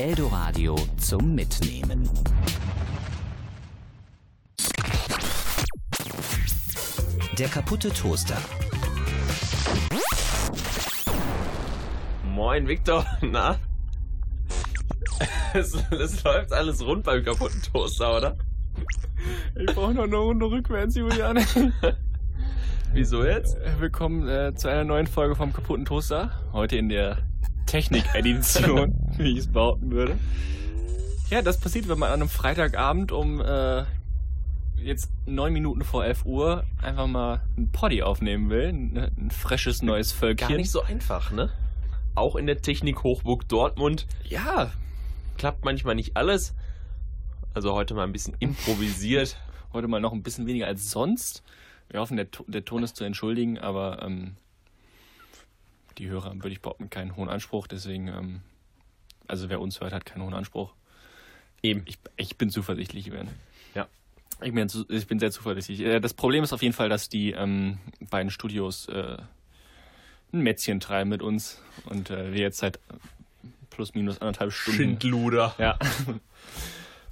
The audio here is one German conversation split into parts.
Eldoradio zum Mitnehmen. Der kaputte Toaster. Moin, Victor. Na? Es, es läuft alles rund beim kaputten Toaster, oder? Ich brauche noch eine Runde rückwärts, Julian. Wieso jetzt? Willkommen äh, zu einer neuen Folge vom kaputten Toaster. Heute in der Technik-Edition, wie ich es behaupten würde. Ja, das passiert, wenn man an einem Freitagabend um äh, jetzt neun Minuten vor 11 Uhr einfach mal ein Poddy aufnehmen will. Ein, ein frisches neues Völkchen. Gar nicht so einfach, ne? Auch in der Technik Hochburg Dortmund Ja, klappt manchmal nicht alles. Also heute mal ein bisschen improvisiert. heute mal noch ein bisschen weniger als sonst. Wir hoffen, der, der Ton ist zu entschuldigen, aber ähm, die Hörer haben, würde ich behaupten, keinen hohen Anspruch. Deswegen, ähm, also wer uns hört, hat keinen hohen Anspruch. Eben. Ich, ich bin zuversichtlich, Jürgen. Ja. Ich bin, ich bin sehr zuversichtlich. Äh, Das Problem ist auf jeden Fall, dass die ähm, beiden Studios äh, ein Mätzchen treiben mit uns und äh, wir jetzt seit plus minus anderthalb Stunden Schindluder. ja.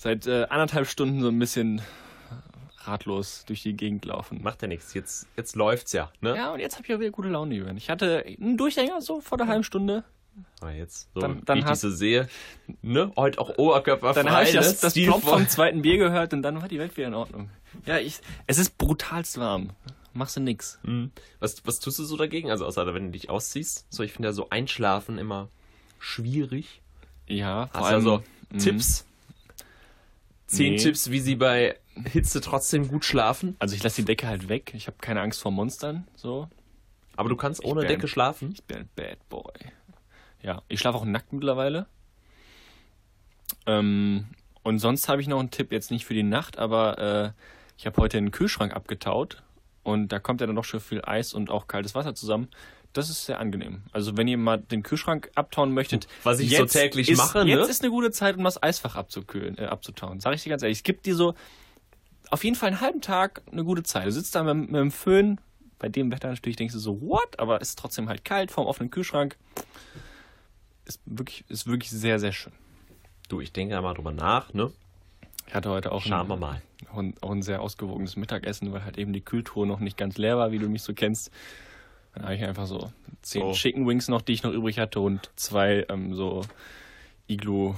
Seit äh, anderthalb Stunden so ein bisschen ratlos durch die Gegend laufen. Macht ja nichts. Jetzt, jetzt läuft's ja, ne? Ja, und jetzt habe ich auch wieder gute Laune, Jürgen. Ich hatte einen Durchhänger so vor der halben Stunde. Aber jetzt, so Dann- dann wie ich hast- dich so sehe, ne? Heute auch Oberkörper Dann habe ich ne? das, das Stilvoll. Plop vom zweiten Bier gehört und dann war die Welt wieder in Ordnung. Ja, ich, es ist brutalst warm. Machst du nix. Mhm. Was, was tust du so dagegen? Also außer wenn du dich ausziehst. So, ich finde ja so Einschlafen immer schwierig. Ja, vor Hast du allem also Tipps? Zehn Nee. Tipps, wie sie bei Hitze trotzdem gut schlafen. Also ich lasse die Decke halt weg. Ich habe keine Angst vor Monstern. So, Aber du kannst ohne Decke schlafen. ich bin ein Bad Boy. Ja, ich schlafe auch nackt mittlerweile. Ähm, und sonst habe ich noch einen Tipp, jetzt nicht für die Nacht, aber äh, ich habe heute einen Kühlschrank abgetaut und da kommt ja dann doch schon viel Eis und auch kaltes Wasser zusammen. Das ist sehr angenehm. Also wenn ihr mal den Kühlschrank abtauen möchtet, Was ich so täglich ist, mache, ne? Jetzt ist eine gute Zeit, um das Eisfach abzukühlen, äh, abzutauen. Sag ich dir ganz ehrlich. Es gibt dir so auf jeden Fall einen halben Tag eine gute Zeit. Du sitzt da mit, mit dem Föhn, bei dem Wetter natürlich denkst du so, what? Aber es ist trotzdem halt kalt vorm offenen Kühlschrank. Ist wirklich, ist wirklich sehr, sehr schön. Du, ich denke da mal drüber nach, ne? Ich hatte heute auch Schauen wir ein, mal. auch ein, sehr ausgewogenes Mittagessen, weil halt eben die Kühltruhe noch nicht ganz leer war, wie du mich so kennst. Dann habe ich einfach so zehn Oh. Chicken Wings noch, die ich noch übrig hatte und zwei ähm, so Iglu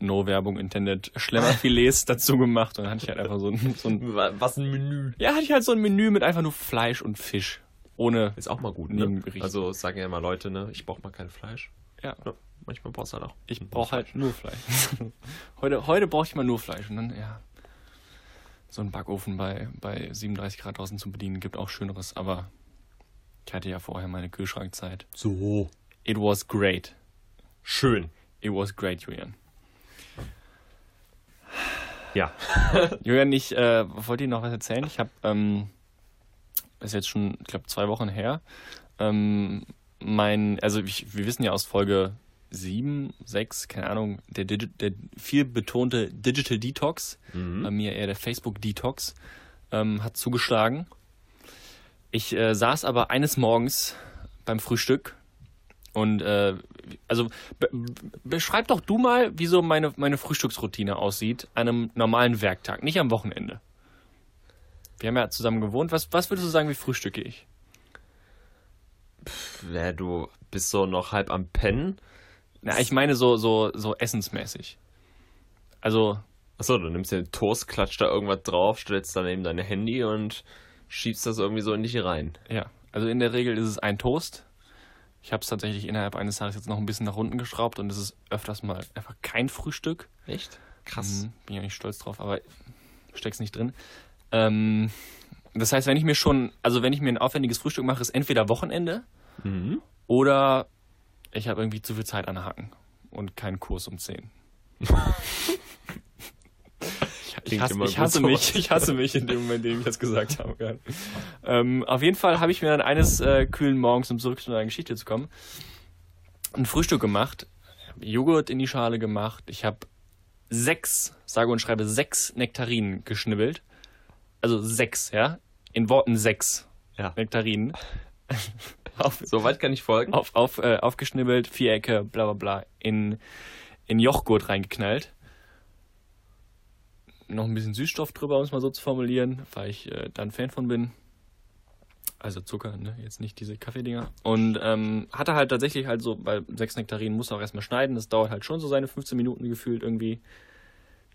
No Werbung intended Schlemmerfilets dazu gemacht und dann hatte ich halt einfach so ein, so ein Wa- Was ein Menü. ja, hatte ich halt so ein Menü mit einfach nur Fleisch und Fisch. Ohne Ist auch mal gut, ne? Also sagen ja mal Leute, ne? Ich brauche mal kein Fleisch. ja, Ja, manchmal brauchst du halt auch. ich brauche halt nur Fleisch. heute heute brauche ich mal nur Fleisch und dann ja so ein Backofen bei bei 37 Grad draußen zu bedienen gibt auch schöneres, aber ich hatte ja vorher meine Kühlschrankzeit. So. It was great. Schön. It was great, Julian. Ja. Julian, ich äh, wollte dir noch was erzählen. Ich habe, ähm, ist jetzt schon, ich glaube, zwei Wochen her, ähm, mein, also ich, wir wissen ja aus Folge 7, 6, keine Ahnung, der, Digi der viel betonte Digital Detox, bei mir eher der Facebook Detox, ähm, hat zugeschlagen. Ich äh, saß aber eines Morgens beim Frühstück und äh, also be beschreib doch du mal, wie so meine, meine Frühstücksroutine aussieht an einem normalen Werktag, nicht am Wochenende. Wir haben ja zusammen gewohnt. Was, was würdest du sagen, wie frühstücke ich? Ja, du bist so noch halb am Pennen. Na, ich meine so, so, so essensmäßig. Also, Achso, du nimmst den Toast, klatscht da irgendwas drauf, stellst daneben dein Handy und schiebst das irgendwie so in dich rein. ja. Also in der Regel ist es ein Toast. Ich habe es tatsächlich innerhalb eines Tages jetzt noch ein bisschen nach unten geschraubt und es ist öfters mal einfach kein Frühstück. Echt? Krass. Mhm, bin ja nicht stolz drauf, aber steck's nicht drin. Ähm, das heißt, wenn ich mir schon, also wenn ich mir ein aufwendiges Frühstück mache, ist entweder Wochenende Mhm. oder ich habe irgendwie zu viel Zeit an den Hacken und keinen Kurs um 10. Ich, hasse, ich, hasse mich, ich hasse mich in dem Moment, in dem ich das gesagt habe. Ähm, auf jeden Fall habe ich mir dann eines äh, kühlen Morgens, um zurück zu meiner Geschichte zu kommen, ein Frühstück gemacht, Joghurt in die Schale gemacht. Ich habe sechs, sage und schreibe sechs Nektarinen geschnibbelt. Also sechs, ja? In Worten sechs Ja. Nektarinen. Auf, So weit kann ich folgen. auf, auf, äh, aufgeschnibbelt, Vierecke, bla bla bla, in, in Jochgurt reingeknallt. Noch ein bisschen Süßstoff drüber, um es mal so zu formulieren, weil ich äh, da ein Fan von bin. Also Zucker, ne? Jetzt nicht diese Kaffeedinger. Und ähm, hatte halt tatsächlich halt so, bei sechs Nektarinen muss auch erstmal schneiden. Das dauert halt schon so seine 15 Minuten gefühlt irgendwie.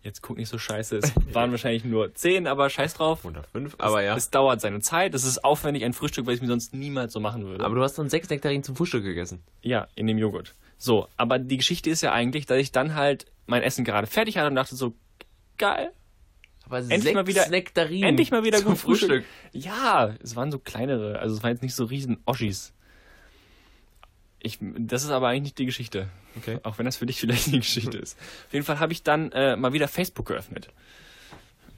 Jetzt guck nicht so scheiße. Es waren wahrscheinlich nur 10, aber scheiß drauf. Oder fünf, aber ja. Es dauert seine Zeit. Es ist aufwendig, ein Frühstück, weil ich mir sonst niemals so machen würde. Aber du hast dann sechs Nektarinen zum Frühstück gegessen. Ja, in dem Joghurt. So, aber die Geschichte ist ja eigentlich, dass ich dann halt mein Essen gerade fertig hatte und dachte so, geil, Aber Endlich mal wieder- Nektarinen endlich mal wieder zum gut Frühstück. Ja, es waren so kleinere, also es waren jetzt nicht so riesen Oschis. Ich, das ist aber eigentlich nicht die Geschichte. Okay. Auch wenn das für dich vielleicht die Geschichte ist. Auf jeden Fall habe ich dann äh, mal wieder Facebook geöffnet.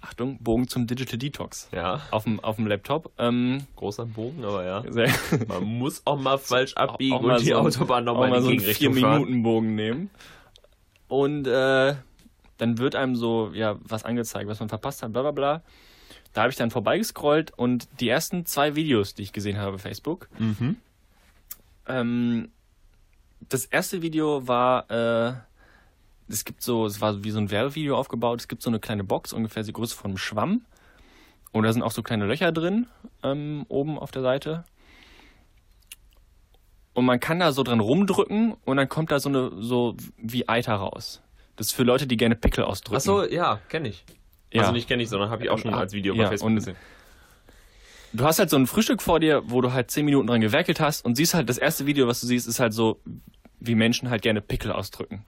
Achtung, Bogen zum Digital Detox. Ja, Auf dem, auf dem Laptop. Ähm, großer Bogen, aber ja. Man muss auch mal falsch abbiegen auch mal und die so Autobahn auch nochmal mal in so die einen Gegenrichtung fahren. 4-Minuten-Bogen nehmen. Und äh, dann wird einem so, ja, was angezeigt, was man verpasst hat, bla bla bla. Da habe ich dann vorbeigescrollt und die ersten zwei Videos, die ich gesehen habe Facebook, Mhm. ähm, das erste Video war, äh, es gibt so, es war wie so ein Werbevideo aufgebaut, es gibt so eine kleine Box, ungefähr die Größe von einem Schwamm. Und da sind auch so kleine Löcher drin, ähm, oben auf der Seite. Und man kann da so dran rumdrücken und dann kommt da so eine, so wie Eiter raus. Das ist für Leute, die gerne Pickel ausdrücken. Ach so, ja, kenne ich. ja. Also nicht kenne ich, sondern habe ich auch schon Ah, als Video bei ja, Facebook und- gesehen. Du hast halt so ein Frühstück vor dir, wo du halt 10 Minuten dran gewerkelt hast und siehst halt, das erste Video, was du siehst, ist halt so, wie Menschen halt gerne Pickel ausdrücken.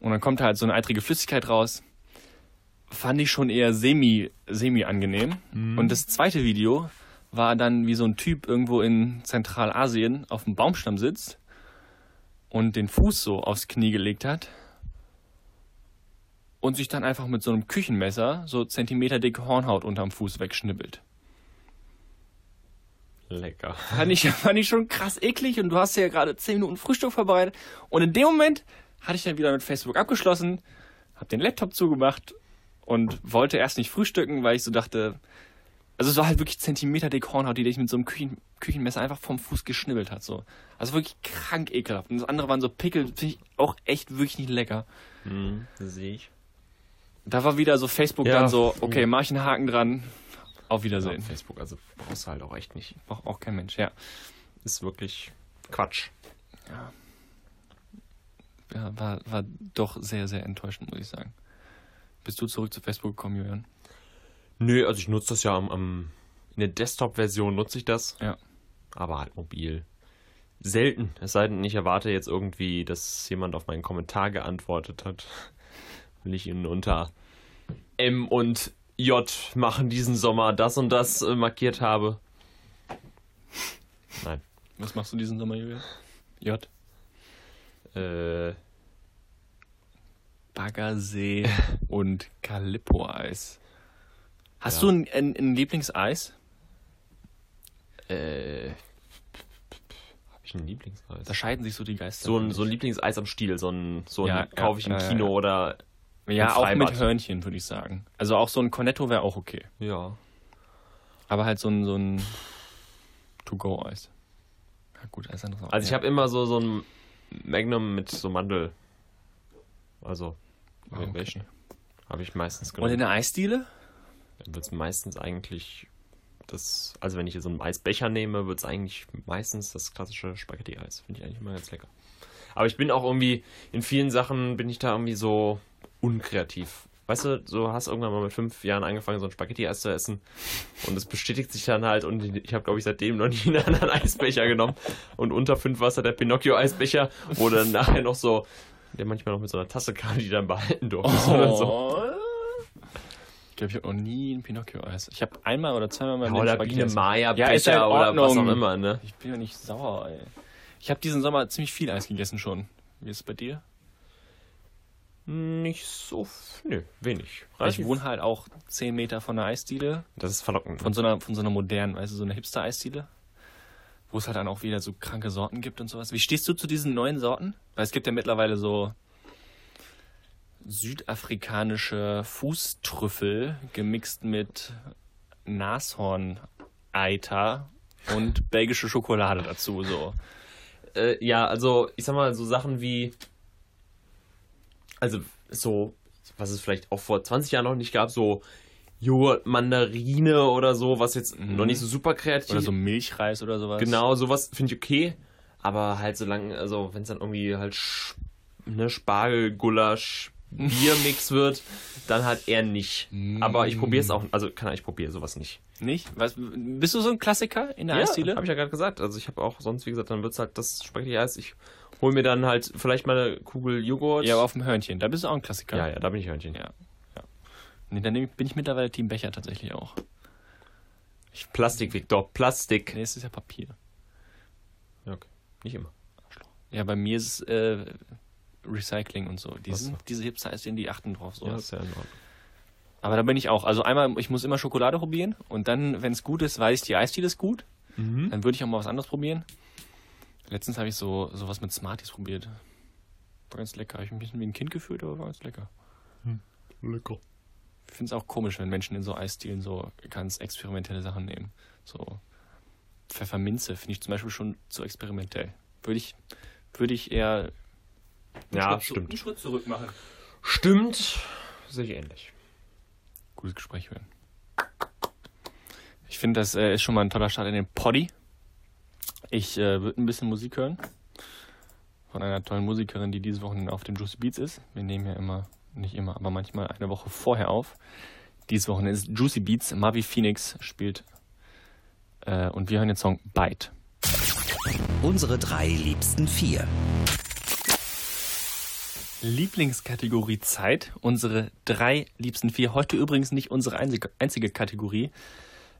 Und dann kommt halt so eine eitrige Flüssigkeit raus. Fand ich schon eher semi, semi angenehm. Und das zweite Video war dann, wie so ein Typ irgendwo in Zentralasien auf dem Baumstamm sitzt und den Fuß so aufs Knie gelegt hat und sich dann einfach mit so einem Küchenmesser so Zentimeter dicke Hornhaut unterm Fuß wegschnibbelt. Lecker. Fand ich, fand ich schon krass eklig und du hast ja gerade 10 Minuten Frühstück vorbereitet. Und in dem Moment hatte ich dann wieder mit Facebook abgeschlossen, hab den Laptop zugemacht und wollte erst nicht frühstücken, weil ich so dachte, also es war halt wirklich Zentimeter dick Hornhaut, die dich mit so einem Küchen, Küchenmesser einfach vom Fuß geschnibbelt hat. So. Also wirklich krank ekelhaft. Und das andere waren so Pickel, finde ich auch echt wirklich nicht lecker. Mhm, sehe ich. Da war wieder so Facebook Ja. dann so, okay, mach ich einen Haken dran, auf Ja, Wiedersehen. Facebook, also brauchst du halt auch echt nicht. Braucht auch kein Mensch, ja. Ist wirklich Quatsch. ja, war, war doch sehr, sehr enttäuschend, muss ich sagen. Bist du zurück zu Facebook gekommen, Julian? Nö, also ich nutze das ja am, am in der Desktop-Version nutze ich das, Ja. aber halt mobil. Selten. Es sei denn, ich erwarte jetzt irgendwie, dass jemand auf meinen Kommentar geantwortet hat. Will ich ihn unter M und J machen diesen Sommer das und das äh, markiert habe. Nein. Was machst du diesen Sommer, Julian? J. Äh, Baggersee und Calippo-Eis. Hast Ja. du ein, ein, ein Lieblingseis? äh, habe ich ein Lieblingseis? Da scheiden sich so die Geister. So ein, so ein Lieblingseis am Stiel, so ein, so ein Ja, kaufe ich im ja, Kino oder ja, auch mit. Hörnchen, würde ich sagen. Also auch so ein Cornetto wäre auch okay. ja. Aber halt so ein, so ein To-Go-Eis. Ja, gut, alles andere auch. Also ich habe immer so, so ein Magnum mit so Mandel. Also, Ah, okay. welchen habe ich meistens Und genommen. in der Eisdiele? Dann wird es meistens eigentlich das, also wenn ich jetzt so einen Eisbecher nehme, wird es eigentlich meistens das klassische Spaghetti-Eis. Finde ich eigentlich immer ganz lecker. Aber ich bin auch irgendwie, in vielen Sachen bin ich da irgendwie so unkreativ. Weißt du, so hast irgendwann mal mit fünf Jahren angefangen, so ein Spaghetti-Eis zu essen. Und es bestätigt sich dann halt. Und ich habe, glaube ich, seitdem noch nie einen anderen Eisbecher genommen. Und unter fünf war es halt der Pinocchio-Eisbecher, wo dann nachher noch so, der manchmal noch mit so einer Tasse kam, die dann behalten durfte. Oder so. Oh. Ich glaube, ich habe noch nie ein Pinocchio-Eis. Ich habe einmal oder zweimal mal Oder Spaghetti Biene essen. Maya-Becher Ja, ja oder was auch immer, ne? Ich bin ja nicht sauer, ey. Ich habe diesen Sommer ziemlich viel Eis gegessen schon. Wie ist es bei dir? Nicht so, nö, wenig. Ich wohne halt auch 10 Meter von einer Eisdiele. Das ist verlockend. Von so einer, von so einer modernen, weißt du, so einer Hipster-Eisdiele. Wo es halt dann auch wieder so kranke Sorten gibt und sowas. Wie stehst du zu diesen neuen Sorten? Weil es gibt ja mittlerweile so südafrikanische Fußtrüffel gemixt mit Nashorn-Eiter und belgische Schokolade dazu, so. Äh, ja, also ich sag mal, so Sachen wie also so, was es vielleicht auch vor 20 Jahren noch nicht gab, so Joghurt, Mandarine oder so, was jetzt noch nicht so super kreativ Oder so Milchreis oder sowas. Genau, sowas finde ich okay. Aber halt so lange, also wenn es dann irgendwie halt ne, Spargel, Gulasch, Biermix wird, dann halt eher nicht. Aber ich probiere es auch, also kann ich probiere sowas nicht. Nicht? Was, bist du so ein Klassiker in der Eisdiele? habe ich ja gerade gesagt. Also ich habe auch sonst, wie gesagt, dann wird es halt das Spaghetti-Eis. Ich hole mir dann halt vielleicht mal eine Kugel Joghurt. Ja, aber auf dem Hörnchen. Da bist du auch ein Klassiker. ja, ja, da bin ich Hörnchen. Ja. ja. Nee, dann ich- bin ich mittlerweile Team Becher tatsächlich auch. Plastik, Victor, Plastik. Nee, es ist ja Papier. Ja, okay. Nicht immer. Ja, bei mir ist es äh, Recycling und so. Die Ach sind, so. diese Hipster ist die achten drauf. So. Ja, ist ja in Ordnung. Aber da bin ich auch. Also einmal, ich muss immer Schokolade probieren und dann, wenn es gut ist, weiß ich, die Eisdiele ist gut. Mhm. Dann würde ich auch mal was anderes probieren. Letztens habe ich so sowas mit Smarties probiert. War ganz lecker. Habe ich mich ein bisschen wie ein Kind gefühlt, aber war ganz lecker. Lecker. Ich finde es auch komisch, wenn Menschen in so Eisdielen so ganz experimentelle Sachen nehmen. So Pfefferminze finde ich zum Beispiel schon zu experimentell. Würde ich, würde ich eher Ja, Schritt zu- stimmt. einen Schritt zurück machen. Stimmt. Sehe ich ähnlich. Gutes Gespräch hören. Ich finde, das äh, ist schon mal ein toller Start in den Poddy. Ich äh, würde ein bisschen Musik hören. Von einer tollen Musikerin, die diese Woche auf den Juicy Beats ist. Wir nehmen ja immer, nicht immer, aber manchmal eine Woche vorher auf. Diese Woche ist Juicy Beats. Mavi Phoenix spielt. Äh, und wir hören den Song Bite. Unsere drei liebsten vier. Lieblingskategorie Zeit. Unsere drei liebsten vier. Heute übrigens nicht unsere einzige, einzige Kategorie,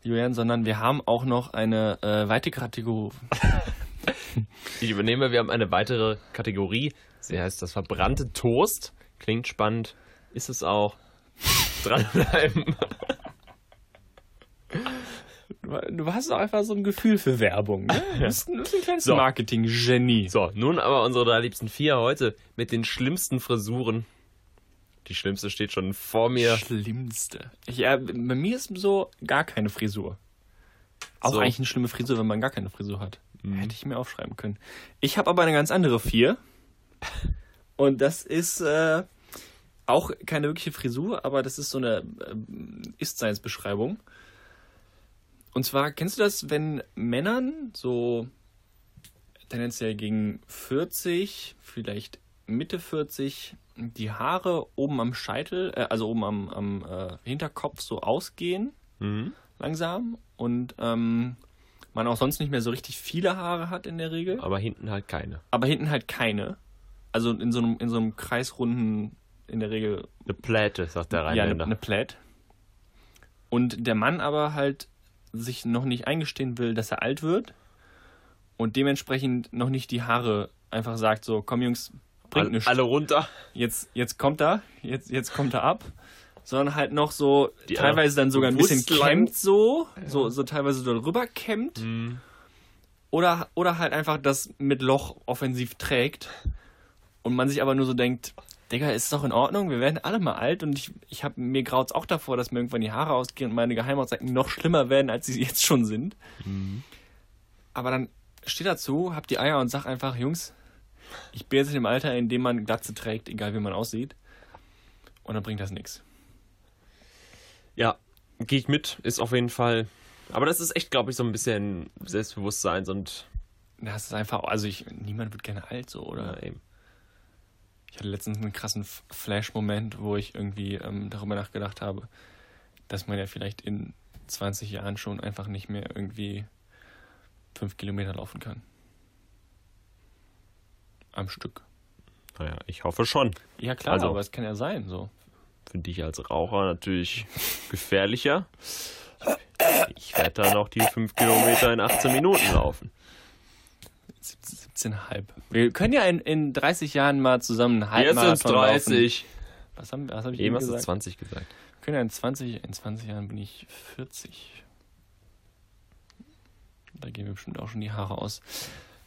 Julian, sondern wir haben auch noch eine äh, weitere Kategorie. Ich übernehme, wir haben eine weitere Kategorie. Sie heißt das verbrannte Toast. Klingt spannend. Ist es auch. Dranbleiben. Du hast auch einfach so ein Gefühl für Werbung. Ne? Du bist ein, ein kleines So. Marketing-Genie. So, nun aber unsere drei liebsten vier heute mit den schlimmsten Frisuren. Die schlimmste steht schon vor mir. Schlimmste. Ja, bei mir ist so gar keine Frisur. Auch So. eigentlich eine schlimme Frisur, wenn man gar keine Frisur hat. Hätte ich mir aufschreiben können. Ich habe aber eine ganz andere vier. Und das ist äh, auch keine wirkliche Frisur, aber das ist so eine äh, Ist-Seins-Beschreibung. Und zwar, kennst du das, wenn Männern so tendenziell gegen 40, vielleicht Mitte 40, die Haare oben am Scheitel, äh, also oben am, am äh, Hinterkopf so ausgehen, Mhm. langsam, und ähm, man auch sonst nicht mehr so richtig viele Haare hat in der Regel, Aber hinten halt keine. aber hinten halt keine. Also in so einem, in so einem kreisrunden, in der Regel Eine Pläte, sagt der ja, eine, Rheinländer. eine Plaid. Und der Mann aber halt sich noch nicht eingestehen will, dass er alt wird und dementsprechend noch nicht die Haare einfach sagt so, komm Jungs, bringt All, nichts. alle runter. Jetzt, jetzt kommt er, jetzt, jetzt kommt er ab. Sondern halt noch so, Die teilweise dann sogar ein bisschen kämmt so, so, so teilweise so drüber kämmt. Oder, oder halt einfach das mit Loch offensiv trägt. Und man sich aber nur so denkt, Digga, ist doch in Ordnung, wir werden alle mal alt und ich, ich hab, mir graut's auch davor, dass mir irgendwann die Haare ausgehen und meine Geheimratsecken noch schlimmer werden, als sie jetzt schon sind. Aber dann steht dazu, hab die Eier und sag einfach, Jungs, ich bin jetzt in dem Alter, in dem man Glatze trägt, egal wie man aussieht. Und dann bringt das nichts. Ja, gehe ich mit. Ist auf jeden Fall. Aber das ist echt, glaube ich, so ein bisschen Selbstbewusstseins und. Das ist einfach, also ich, niemand wird gerne alt so, oder? Ja, eben. Ich hatte letztens einen krassen Flash-Moment, wo ich irgendwie ähm, darüber nachgedacht habe, dass man ja vielleicht in 20 Jahren schon einfach nicht mehr irgendwie fünf Kilometer laufen kann. Am Stück. Naja, ich hoffe schon. Ja klar, Also- aber es kann ja sein, so. Für dich als Raucher natürlich gefährlicher. Ich werde da noch die 5 Kilometer in 18 Minuten laufen. 17,5. Wir können ja in, in 30 Jahren mal zusammen einen Jetzt sind es Halbmarathon laufen. 30. Was, habe ich Eben eben hast du gesagt? 20 gesagt. Wir können ja in 20, in 20 Jahren bin ich 40. Da gehen mir bestimmt auch schon die Haare aus.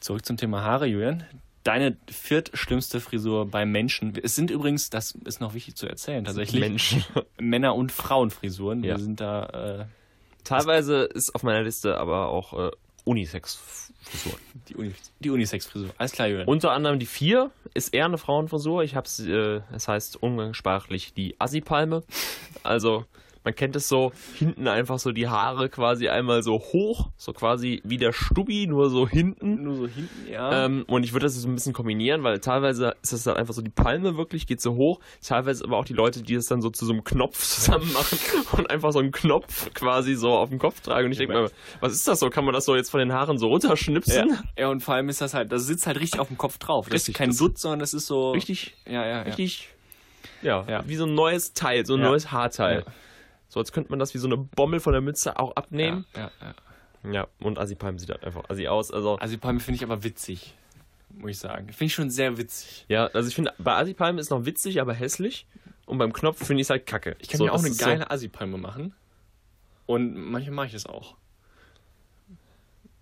Zurück zum Thema Haare, Julian. Deine viertschlimmste Frisur bei Menschen. Es sind übrigens, das ist noch wichtig zu erzählen, tatsächlich Menschen. Männer- und Frauenfrisuren. Ja. Wir sind da, äh, Teilweise ist auf meiner Liste aber auch äh, Unisex-Frisuren. Die, Uni, die Unisex-Frisur. Alles klar, Julian. Unter anderem die vier ist eher eine Frauenfrisur. Ich hab's, äh, es heißt umgangssprachlich die Assi-Palme. Also man kennt es so, hinten einfach so die Haare quasi einmal so hoch, so quasi wie der Stubbi, nur so hinten. Nur so hinten, ja. Ähm, und ich würde das so ein bisschen kombinieren, weil teilweise ist das dann einfach so, die Palme wirklich geht so hoch, teilweise aber auch die Leute, die das dann so zu so einem Knopf zusammen machen und einfach so einen Knopf quasi so auf dem Kopf tragen. Und ich denke mir, was ist das so? Kann man das so jetzt von den Haaren so runterschnipsen? ja. ja, und vor allem ist das halt, das sitzt halt richtig auf dem Kopf drauf. Das Richtig, ist kein Dutt, sondern das ist so. Richtig, Ja, ja, ja. richtig, ja, Ja. wie so ein neues Teil, so ein Ja. neues Haarteil. Ja. So als könnte man das wie so eine Bommel von der Mütze auch abnehmen. Ja, ja, ja. Ja, und Assi-Palm sieht halt einfach Assi aus. Also, die Palme finde ich aber witzig. Muss ich sagen. Finde ich schon sehr witzig. ja, also ich finde, bei Assi-Palm ist noch witzig, aber hässlich. Und beim Knopf finde ich es halt kacke. Ich kann So, mir auch eine ist so- geile Assi-Palme machen. Und manchmal mache ich das auch.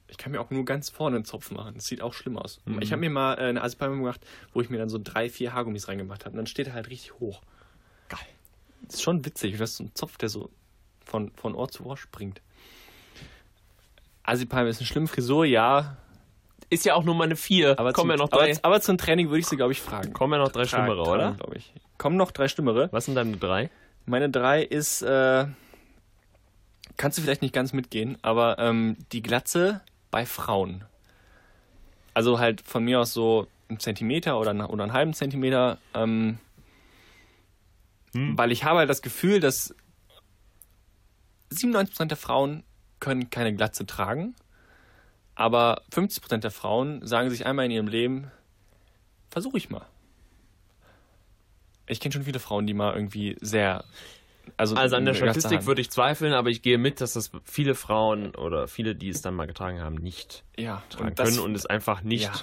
Ich kann mir auch nur ganz vorne einen Zopf machen. Das sieht auch schlimm aus. Mhm. Ich habe mir mal äh, eine Assi-Palme gemacht, wo ich mir dann so drei, vier Haargummis reingemacht habe. Und dann steht er halt richtig hoch. Ist schon witzig. Du hast so einen Zopf, der so von, von Ohr zu Ohr springt. Assi-Palme ist eine schlimme Frisur, ja. Ist ja auch nur mal eine 4. Aber, kommen zum, ja noch drei. aber, aber zum Training würde ich sie, glaube ich, fragen. kommen ja noch drei Schlimmere, oder? glaube ich. Kommen noch drei Schlimmere. Was sind deine drei? Meine drei ist, äh, kannst du vielleicht nicht ganz mitgehen, aber ähm, die Glatze bei Frauen. Also halt von mir aus so einen Zentimeter oder, einen- oder einen halben Zentimeter, ähm, Hm. weil ich habe halt das Gefühl, dass 97% der Frauen können keine Glatze tragen, aber 50% der Frauen sagen sich einmal in ihrem Leben, versuche ich mal. Ich kenne schon viele Frauen, die mal irgendwie sehr. Also, Also an der Statistik würde ich zweifeln, aber ich gehe mit, dass das viele Frauen oder viele, die es dann mal getragen haben, nicht ja, tragen und können und es einfach nicht. Ja.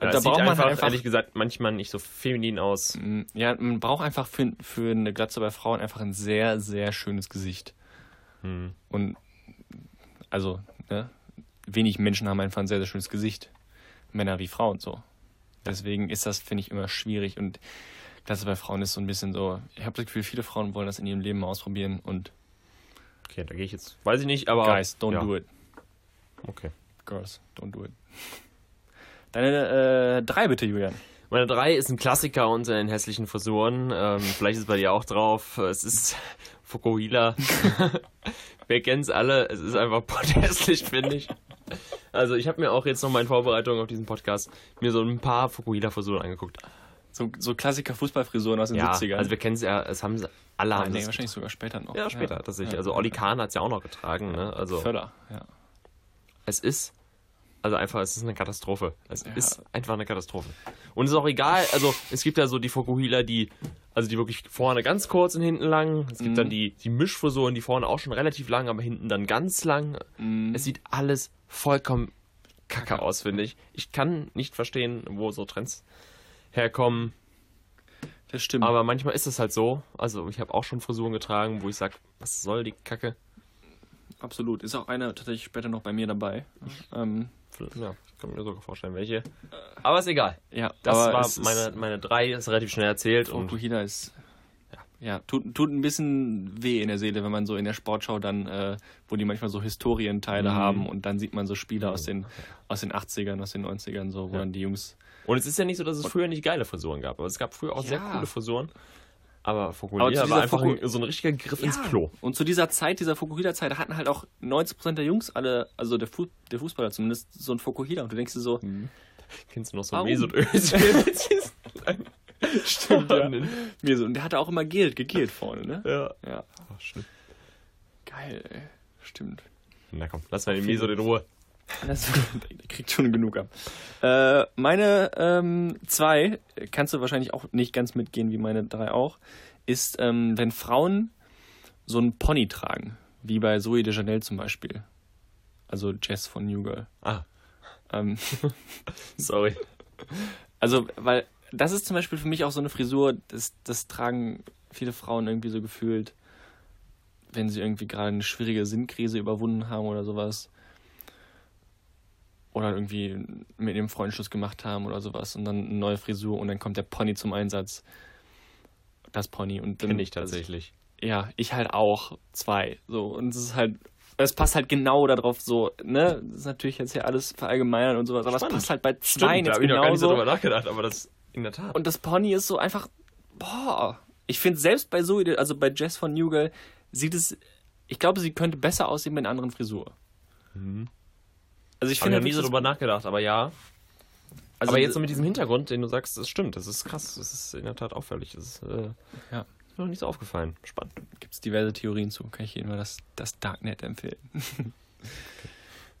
Ja, da braucht man einfach, einfach- ehrlich gesagt, manchmal nicht so feminin aus. Mm, Ja, man braucht einfach für, für eine Glatze bei Frauen einfach ein sehr, sehr schönes Gesicht. Hm. Und also, ne, wenig Menschen haben einfach ein sehr, sehr schönes Gesicht. Männer wie Frauen so. Deswegen ist das, finde ich, immer schwierig. Und Glatze bei Frauen ist so ein bisschen so, ich habe das Gefühl, viele Frauen wollen das in ihrem Leben mal ausprobieren und Okay, da gehe ich jetzt, weiß ich nicht, aber. Guys, don't ja. do it. Okay. Girls, don't do it. Deine äh, drei bitte, Julian. Meine drei ist ein Klassiker unter den hässlichen Frisuren. Ähm, vielleicht ist es bei dir auch drauf. Es ist Fukuhila. Wir kennen es alle. Es ist einfach hässlich, finde ich. Also ich habe mir auch jetzt noch mal in Vorbereitung auf diesen Podcast mir so ein paar Fukuhila-Frisuren angeguckt. So, so Klassiker Fußballfrisuren aus den Ja, 70ern. also wir kennen es ja, es haben sie alle ah, haben nee, wahrscheinlich sogar später noch. Ja, später tatsächlich. Ja. Also Olli Kahn hat es ja auch noch getragen. Ne? Also Völler, ja. es ist, also einfach, es ist eine Katastrophe. Es Ja. ist einfach eine Katastrophe. Und es ist auch egal, also es gibt ja so die Fokuhila, die, also die wirklich vorne ganz kurz und hinten lang. Es gibt Mhm. dann die, die Mischfrisuren, die vorne auch schon relativ lang, aber hinten dann ganz lang. Mhm. Es sieht alles vollkommen kacke aus, finde ich. Ich kann nicht verstehen, wo so Trends herkommen. Das stimmt. Aber manchmal ist es halt so. Also ich habe auch schon Frisuren getragen, wo ich sage, was soll die Kacke? Absolut. Ist auch eine tatsächlich später noch bei mir dabei. Ähm, Ja, ich kann mir sogar vorstellen, welche. Aber ist egal. ja, Das war meine, meine drei, ist relativ schnell erzählt. Und Fukuhila ist. Ja, tut, tut ein bisschen weh in der Seele, wenn man so in der Sportschau dann, äh, wo die manchmal so Historienteile Mhm. haben und dann sieht man so Spieler aus den, aus den 80ern, aus den 90ern, so, wo Ja. dann die Jungs. Und es ist ja nicht so, dass es früher nicht geile Frisuren gab, aber es gab früher auch sehr Ja. coole Frisuren. Aber Aber Fukuhila zu war einfach Fuku- ein, so ein richtiger Griff ins Klo. Und zu dieser Zeit, dieser Fukuhila-Zeit, hatten halt auch 90% der Jungs alle, also der, Fu der Fußballer zumindest, so ein Fukuhila. Und du denkst dir so, Kennst du noch so? Mesut Özil? Stimmt, ja. mir so, und der hatte auch immer Geld, gegelt vorne, ne? ja. Ja. Ach, schlimm. Geil, ey. Stimmt. Na komm, lass mal den Mesut in Ruhe. Das, der kriegt schon genug ab. Äh, meine ähm, zwei, kannst du wahrscheinlich auch nicht ganz mitgehen, wie meine drei auch, ist, ähm, wenn Frauen so einen Pony tragen, wie bei Zoe de Chanel zum Beispiel. Also Jess von New Girl. Ah, Ähm, sorry. also, weil das ist zum Beispiel für mich auch so eine Frisur, das, das tragen viele Frauen irgendwie so gefühlt, wenn sie irgendwie gerade eine schwierige Sinnkrise überwunden haben oder sowas. Oder irgendwie mit ihrem Freund Schluss gemacht haben oder sowas und dann eine neue Frisur und dann kommt der Pony zum Einsatz. Das Pony und dann. Kenn ich tatsächlich. Ja, ich halt auch zwei. So, und es ist halt Es passt halt genau darauf so, ne? Das ist natürlich jetzt hier alles verallgemeinern und sowas, aber Spannend. es passt halt bei zwei da jetzt habe ich noch gar nicht so drüber nachgedacht, aber das in der Tat. Und das Pony ist so einfach, boah. Ich finde selbst bei Zoe, also bei Jess von New Girl, sieht es, ich glaube, sie könnte besser aussehen mit einer anderen Frisur. Also ich ich habe finde nie so drüber nachgedacht, aber ja. also aber jetzt so mit diesem Hintergrund, den du sagst, das stimmt, das ist krass, das ist in der Tat auffällig. Das ist äh, Ja. mir noch nicht so aufgefallen. Spannend. gibt es diverse Theorien zu. Kann ich jedem mal das, das Darknet empfehlen.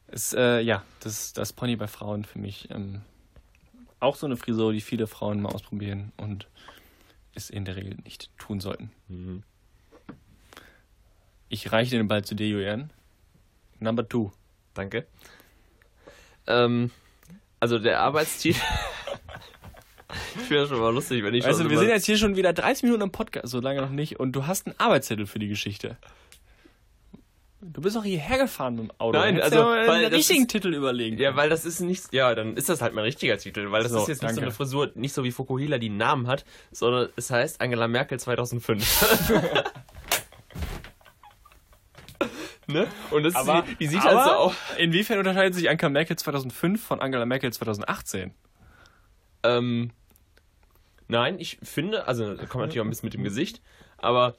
es, äh, ja, das, das Pony bei Frauen für mich ähm, auch so eine Frisur, die viele Frauen mal ausprobieren und es in der Regel nicht tun sollten. Mhm. Ich reiche den Ball zu dir, Julian. Number two. Danke. Ähm, also der Arbeitstitel. ich finde das schon mal lustig, wenn ich Also wir sind jetzt hier schon wieder 30 Minuten im Podcast, so lange noch nicht, und du hast einen Arbeitszettel für die Geschichte. Du bist auch hierher gefahren mit dem Auto. Nein, also, mal weil einen richtigen ist- Titel überlegen. Ja, weil das ist nicht, ja, dann ist das halt mein richtiger Titel, weil das So, ist jetzt nicht so danke. eine Frisur, nicht so wie Fukuhila, die einen Namen hat, sondern es heißt Angela Merkel 2005. ne? Und das aber ist, die sieht aber halt so auch, Inwiefern unterscheidet sich Angela Merkel 2005 von Angela Merkel 2018? ähm, nein, ich finde, also da kommt natürlich auch ein bisschen mit dem Gesicht, aber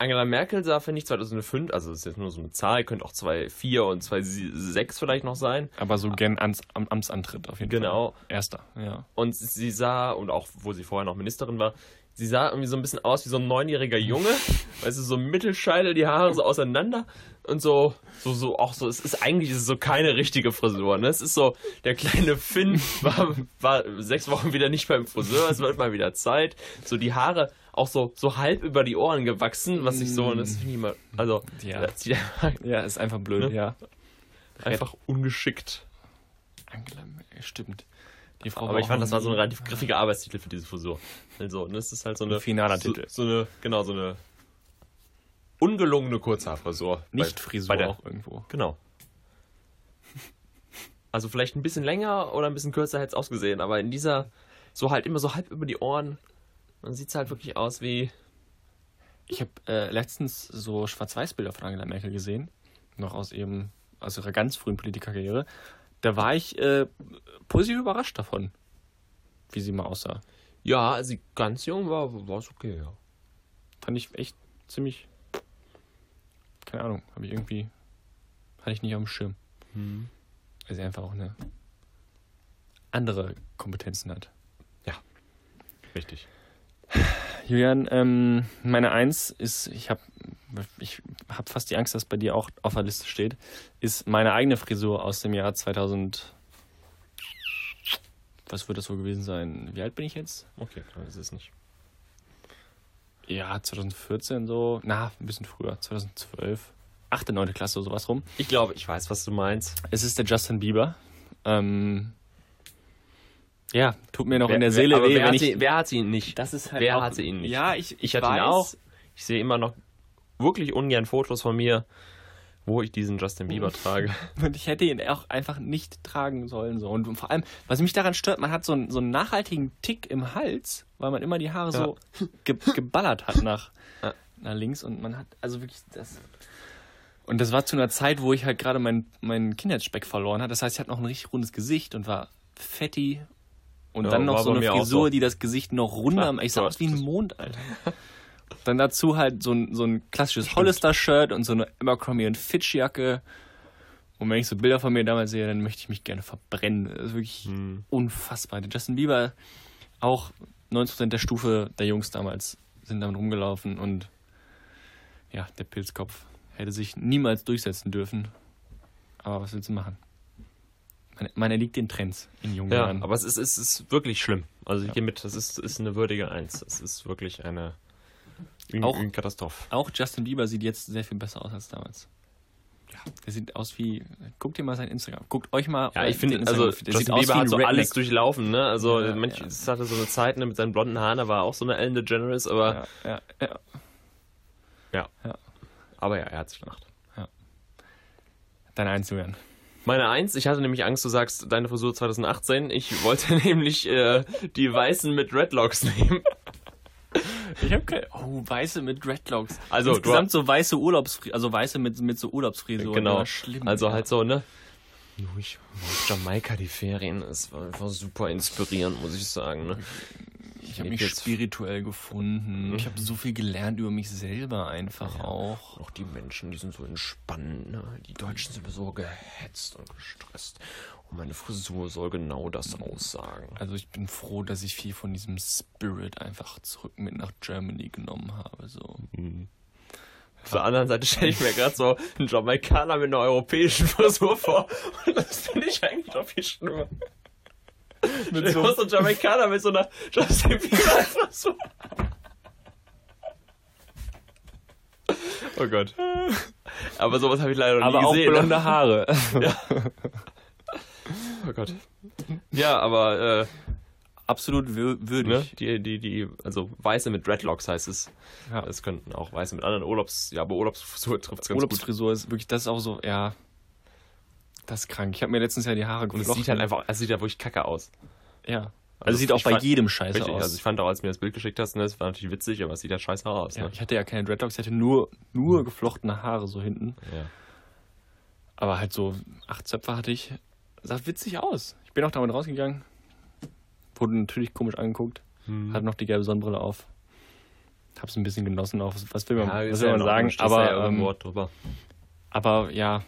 Angela Merkel sah, finde ich, 2005, also das ist jetzt nur so eine Zahl, könnte auch 2,4 und 2,6 vielleicht noch sein. Aber so gern Amts, Am- Amtsantritt auf jeden Genau. Fall. Erster, ja. Und sie sah, und auch wo sie vorher noch Ministerin war, sie sah irgendwie so ein bisschen aus wie so ein neunjähriger Junge. weißt du, so Mittelscheitel, die Haare so auseinander und so, so, so, auch so, es ist eigentlich ist es so keine richtige Frisur, ne? Es ist so, der kleine Finn war, war sechs Wochen wieder nicht beim Friseur, es wird mal wieder Zeit. So die Haare auch so, so halb über die Ohren gewachsen, was ich so, und das finde ich immer, also, Ja. einfach, Ja, ist einfach blöd, Ne? ja. einfach ungeschickt. Angela stimmt. Die Frau Aber ich fand, das war so ein relativ griffiger Arbeitstitel für diese Frisur. Also, und das ist halt so eine. Ein finaler so, Titel. So eine, genau, so eine ungelungene Kurzhaarfrisur. Nicht Bei- Frisur bei der, auch irgendwo. Genau. Also vielleicht ein bisschen länger oder ein bisschen kürzer hätte es ausgesehen, aber in dieser, so halt immer so halb über die Ohren, dann sieht es halt wirklich aus wie. Ich habe äh, letztens so Schwarz-Weiß-Bilder von Angela Merkel gesehen, noch aus ihrem, aus ihrer ganz frühen Politikerkarriere. Da war ich äh, positiv überrascht davon, wie sie mal aussah. Ja, als sie ganz jung war, war es okay, ja. Fand ich echt ziemlich, keine Ahnung, habe ich irgendwie, hatte ich nicht auf dem Schirm. Weil sie einfach auch eine andere Kompetenzen hat. Richtig. Julian, ähm, meine Eins ist, ich habe ich hab fast die Angst, dass bei dir auch auf der Liste steht, ist meine eigene Frisur aus dem Jahr 2000. Was wird das wohl gewesen sein? Wie alt bin ich jetzt? Okay, dann ist es nicht. Ja, 2014 so. Na, ein bisschen früher. 2012. Achte, neunte Klasse, sowas rum. Ich glaube, ich weiß, was du meinst. Es ist der Justin Bieber. Ähm, ja, tut mir noch in der Seele weh, wer, wenn hat ich. sie, wer hat sie ihn nicht? das ist halt wer auch, hatte ihn nicht? Ja, ich, Ich hatte weiß, ihn auch. Ich sehe immer noch wirklich ungern Fotos von mir, wo ich diesen Justin Bieber trage. Und ich hätte ihn auch einfach nicht tragen sollen. So. Und vor allem, was mich daran stört, man hat so einen, so einen nachhaltigen Tick im Hals, weil man immer die Haare so ge geballert hat nach, Ja. nach links. Und man hat also wirklich das. Und das war zu einer Zeit, wo ich halt gerade meinen meinen Kindheitsspeck verloren hatte. Das heißt, ich hatte noch ein richtig rundes Gesicht und war fetti. Und Ja, dann noch so eine Frisur, so. die das Gesicht noch runder macht. Ich sah aus wie ein Mond, Alter. Dann dazu halt so ein, so ein klassisches Hollister-Shirt und so eine Abercrombie Fitch Jacke. Und wenn ich so Bilder von mir damals sehe, dann möchte ich mich gerne verbrennen. Das ist wirklich Hm. unfassbar. Der Justin Bieber, auch 90% der Stufe der Jungs damals sind damit rumgelaufen und ja, der Pilzkopf hätte sich niemals durchsetzen dürfen. Aber was willst du machen? Man, man erliegt den Trends in jungen Ja, Jahren. aber es ist, es ist wirklich schlimm. Also hiermit, das ist, ist eine würdige Eins. Es ist wirklich eine, eine Auch- Katastrophe. Auch Justin Bieber sieht jetzt sehr viel besser aus als damals. Ja, der sieht aus wie. Guckt dir mal sein Instagram. Guckt euch mal. Ja, ich finde, also der Justin Bieber wie hat so Redneck. alles durchlaufen, ne? Also Ja, manch, ja. es hatte so eine Zeit ne, mit seinen blonden Haaren, da war auch so eine Ellen DeGeneres, aber Ja, ja, ja. aber ja, er hat's gemacht. Dein Eins, Julian. Meine Eins, ich hatte nämlich Angst, du sagst deine Frisur 2018. Ich wollte nämlich äh, die Weißen mit Redlocks nehmen. Ich habe keine. Oh, weiße mit Dreadlocks. Also, insgesamt so weiße Urlaubsfrisur, also weiße mit, mit so Urlaubsfrisur. Genau. Ja, schlimm. also ja. halt so, ne? Ich Jamaika die Ferien. Es war einfach super inspirierend, muss ich sagen. Ne? Ich habe mich jetzt- spirituell gefunden. Ich habe so viel gelernt über mich selber einfach auch. Auch die Menschen, die sind so entspannt. Ne? Die Deutschen sind so gehetzt und gestresst. Und meine Frisur soll genau das aussagen. Also ich bin froh, dass ich viel von diesem Spirit einfach zurück mit nach Germany genommen habe. So. Auf der anderen Seite stelle ich mir gerade so einen Jamaikaner mit einer europäischen Frisur vor. Und das finde ich eigentlich doch viel schlimmer. Mit so, so ein Jamaikaner mit so einer Justin Bieber Frisur. Oh Gott. Aber sowas habe ich leider noch Aber nie auch gesehen. blonde ne? Haare. Oh Gott. Ja, aber äh, Absolut wür- würdig. ne, die, die, die, also Weiße mit Dreadlocks heißt es. Ja. Es könnten auch Weiße mit anderen Urlaubs, ja, aber Urlaubsfrisur trifft es ganz gut. Urlaubsfrisur ist wirklich, das ist auch so, ja, das ist krank. Ich habe mir letztens ja die Haare geflochten. sieht halt einfach, es sieht ja wirklich kacke aus. ja. Also Also, sieht auch bei fand- jedem scheiße Richtig, aus. also ich fand auch, als du mir das Bild geschickt hast, ne, das war natürlich witzig, aber es sieht ja scheiße aus. ja, Ne? ich hatte ja keine Dreadlocks, ich hatte nur, nur geflochtene Haare so hinten. Ja. Aber halt so acht Zöpfe hatte ich. Sah witzig aus. Ich bin auch damit rausgegangen. Wurde natürlich komisch angeguckt. Hm. Hatte noch die gelbe Sonnenbrille auf. Hab's ein bisschen genossen auch. Was will man, Ja, was will man sagen? Aber, ja ähm, drüber. aber ja,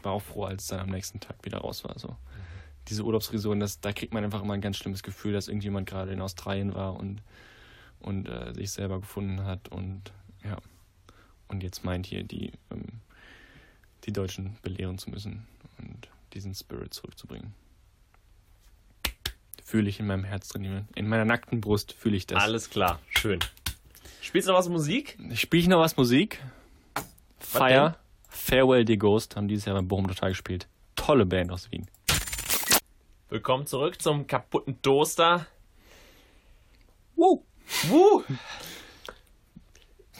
ich war auch froh, als es dann am nächsten Tag wieder raus war. So. Diese Urlaubsfrisuren, das, da kriegt man einfach immer ein ganz schlimmes Gefühl, dass irgendjemand gerade in Australien war und, und äh, sich selber gefunden hat und ja. Und jetzt meint hier, die, ähm, die Deutschen belehren zu müssen und diesen Spirit zurückzubringen. Fühle ich in meinem Herz drin, in meiner nackten Brust fühle ich das. Alles klar, schön. Spielst du noch was Musik? Spiele ich noch was Musik? Fire, Farewell the Ghost haben dieses Jahr beim Bochum Total gespielt. Tolle Band aus Wien. Willkommen zurück zum kaputten Toaster. Woo. Wuh!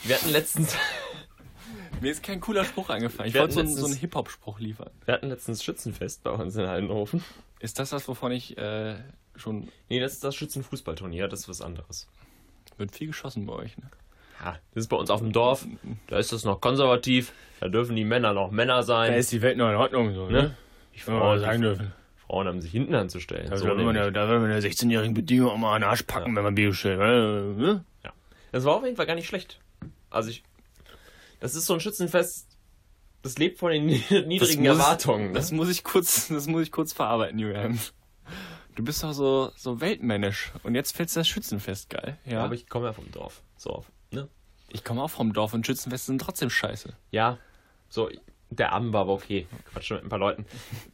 Wir hatten letztens, Mir ist kein cooler Spruch eingefallen. Ich Wir wollte so, einen- so einen letztens- Hip-Hop-Spruch liefern. wir hatten letztens Schützenfest bei uns in Heidenhofen. Ist das was, wovon ich äh, schon. Nee, das ist das Schützenfußballturnier, das ist was anderes. Wird viel geschossen bei euch, ne? Ja, das ist bei uns auf dem Dorf. Da ist das noch konservativ. Da dürfen die Männer noch Männer sein. die Welt noch in Ordnung, so, ne? Die Frauen, die dürfen. Frauen haben sich hinten anzustellen. Da So will man der, da man der 16-jährigen Bedingung auch mal an den Arsch packen, wenn man Bio stellt. Ne? Das war auf jeden Fall gar nicht schlecht. Also ich. Das ist so ein Schützenfest, das lebt von den niedrigen muss- Erwartungen. Ne? Das muss ich kurz, das muss ich kurz verarbeiten, Julian. Du bist doch so, so weltmännisch. Und jetzt fällt das Schützenfest geil. Ja. Aber ich komme ja vom Dorf. So auf. Ne? ich komme auch vom Dorf und Schützenfeste sind trotzdem scheiße. Ja, so, der Abend war aber okay. Quatsch mit ein paar Leuten.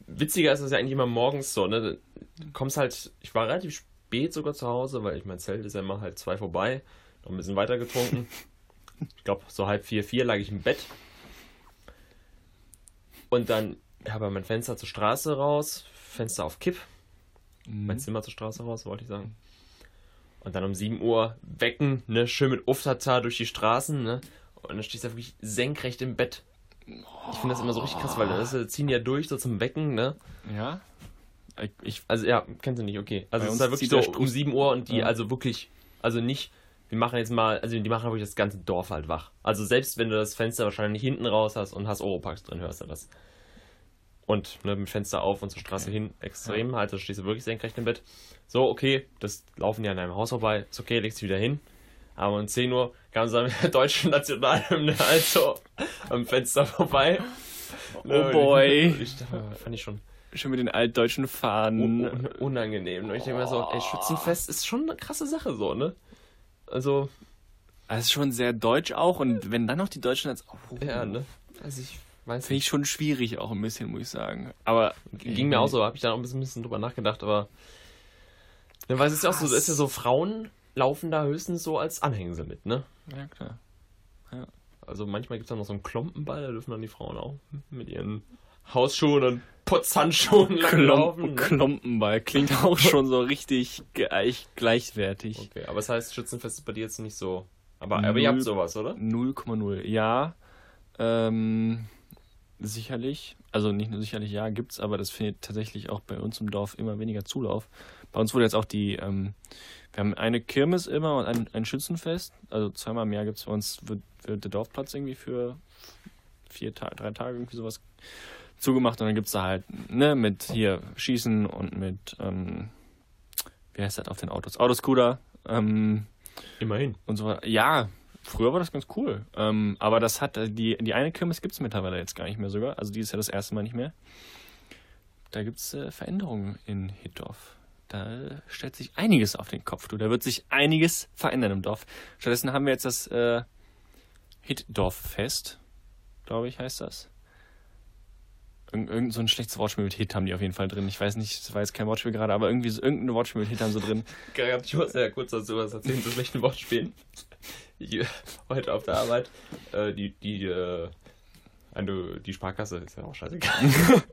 Witziger ist es ja eigentlich immer morgens so, ne? Du kommst halt, ich war relativ spät sogar zu Hause, weil ich mein Zelt ist ja immer halt zwei vorbei. Noch ein bisschen weiter getrunken. Ich glaube, so halb vier, vier lag ich im Bett. Und dann habe ich mein Fenster zur Straße raus, Fenster auf Kipp. Mein Zimmer zur Straße raus, wollte ich sagen. Und dann um 7 Uhr wecken, ne, schön mit Uftata durch die Straßen, ne? Und dann stehst du da wirklich senkrecht im Bett. Ich finde das immer so richtig krass, weil das äh, ziehen die ja durch, so zum Wecken, ne? Ja? Ich, Also ja, kennst du nicht, okay. Also es ist halt wirklich so um Struß- 7 Uhr und die, Ja. also wirklich, also nicht, wir machen jetzt mal, also die machen wirklich das ganze Dorf halt wach. Also selbst wenn du das Fenster wahrscheinlich hinten raus hast und hast Oropax drin, hörst du das. Und ne, mit Fenster auf und zur Straße hin extrem, halt, da stehst du wirklich senkrecht im Bett. So, okay, das laufen ja an deinem Haus vorbei, ist okay, legst dich wieder hin. Aber um 10 Uhr kam so mit der deutschen Nationalhymne also am Fenster vorbei. Oh boy. Ich, fand ich schon schon mit den altdeutschen Fahnen. un unangenehm. Und ich denke mir so, ey, Schützenfest ist schon eine krasse Sache so, ne? Also, Das ist schon sehr deutsch auch. Und wenn dann noch die Deutschen als. Oh, ja, ne? Also ich weiß Finde nicht. ich schon schwierig auch ein bisschen, muss ich sagen. Aber. Ging mir auch so, habe ich dann auch ein bisschen, bisschen drüber nachgedacht, aber. Ne, weil es ist ja auch so, es ist ja so, Frauen laufen da höchstens so als Anhängsel mit, ne? Ja, klar. Also manchmal gibt es dann noch so einen Klompenball, da dürfen dann die Frauen auch mit ihren Hausschuhen und Putzhandschuhen Klompen. Ne? Klompenball klingt auch schon so richtig gleich, gleichwertig. Okay, aber das heißt, Schützenfest ist bei dir jetzt nicht so. Aber, aber ihr habt sowas, oder? 0,0. Ja, ähm, sicherlich. Also nicht nur sicherlich, ja, gibt's, aber das findet tatsächlich auch bei uns im Dorf immer weniger Zulauf. Bei uns wurde jetzt auch die, ähm, wir haben eine Kirmes immer und ein, ein Schützenfest. Also zweimal mehr gibt es bei uns, wird, wird der Dorfplatz irgendwie für vier Tage, drei Tage irgendwie sowas zugemacht und dann gibt es da halt, ne, mit hier Schießen und mit, ähm, wie heißt das auf den Autos? Autoscooter, ähm, Immerhin. und so weiter. Ja, früher war das ganz cool. Ähm, aber das hat, äh, die, die eine Kirmes gibt es mittlerweile jetzt gar nicht mehr sogar. Also die ist ja das erste Mal nicht mehr. Da gibt es äh, Veränderungen in Hitdorf. Da stellt sich einiges auf den Kopf, du. Da wird sich einiges verändern im Dorf. Stattdessen haben wir jetzt das äh, Hitdorf-Fest, glaube ich, heißt das. Irgend, irgend so ein schlechtes Wortspiel mit Hit haben die auf jeden Fall drin. Ich weiß nicht, das war jetzt kein Wortspiel gerade, aber irgendwie so irgendein Wortspiel mit Hit haben sie drin. Muss ja kurz dazu was erzählen, zu schlechten Wortspielen. Heute auf der Arbeit, äh, die, die, äh, eine, die Sparkasse, ist ja auch scheißegal.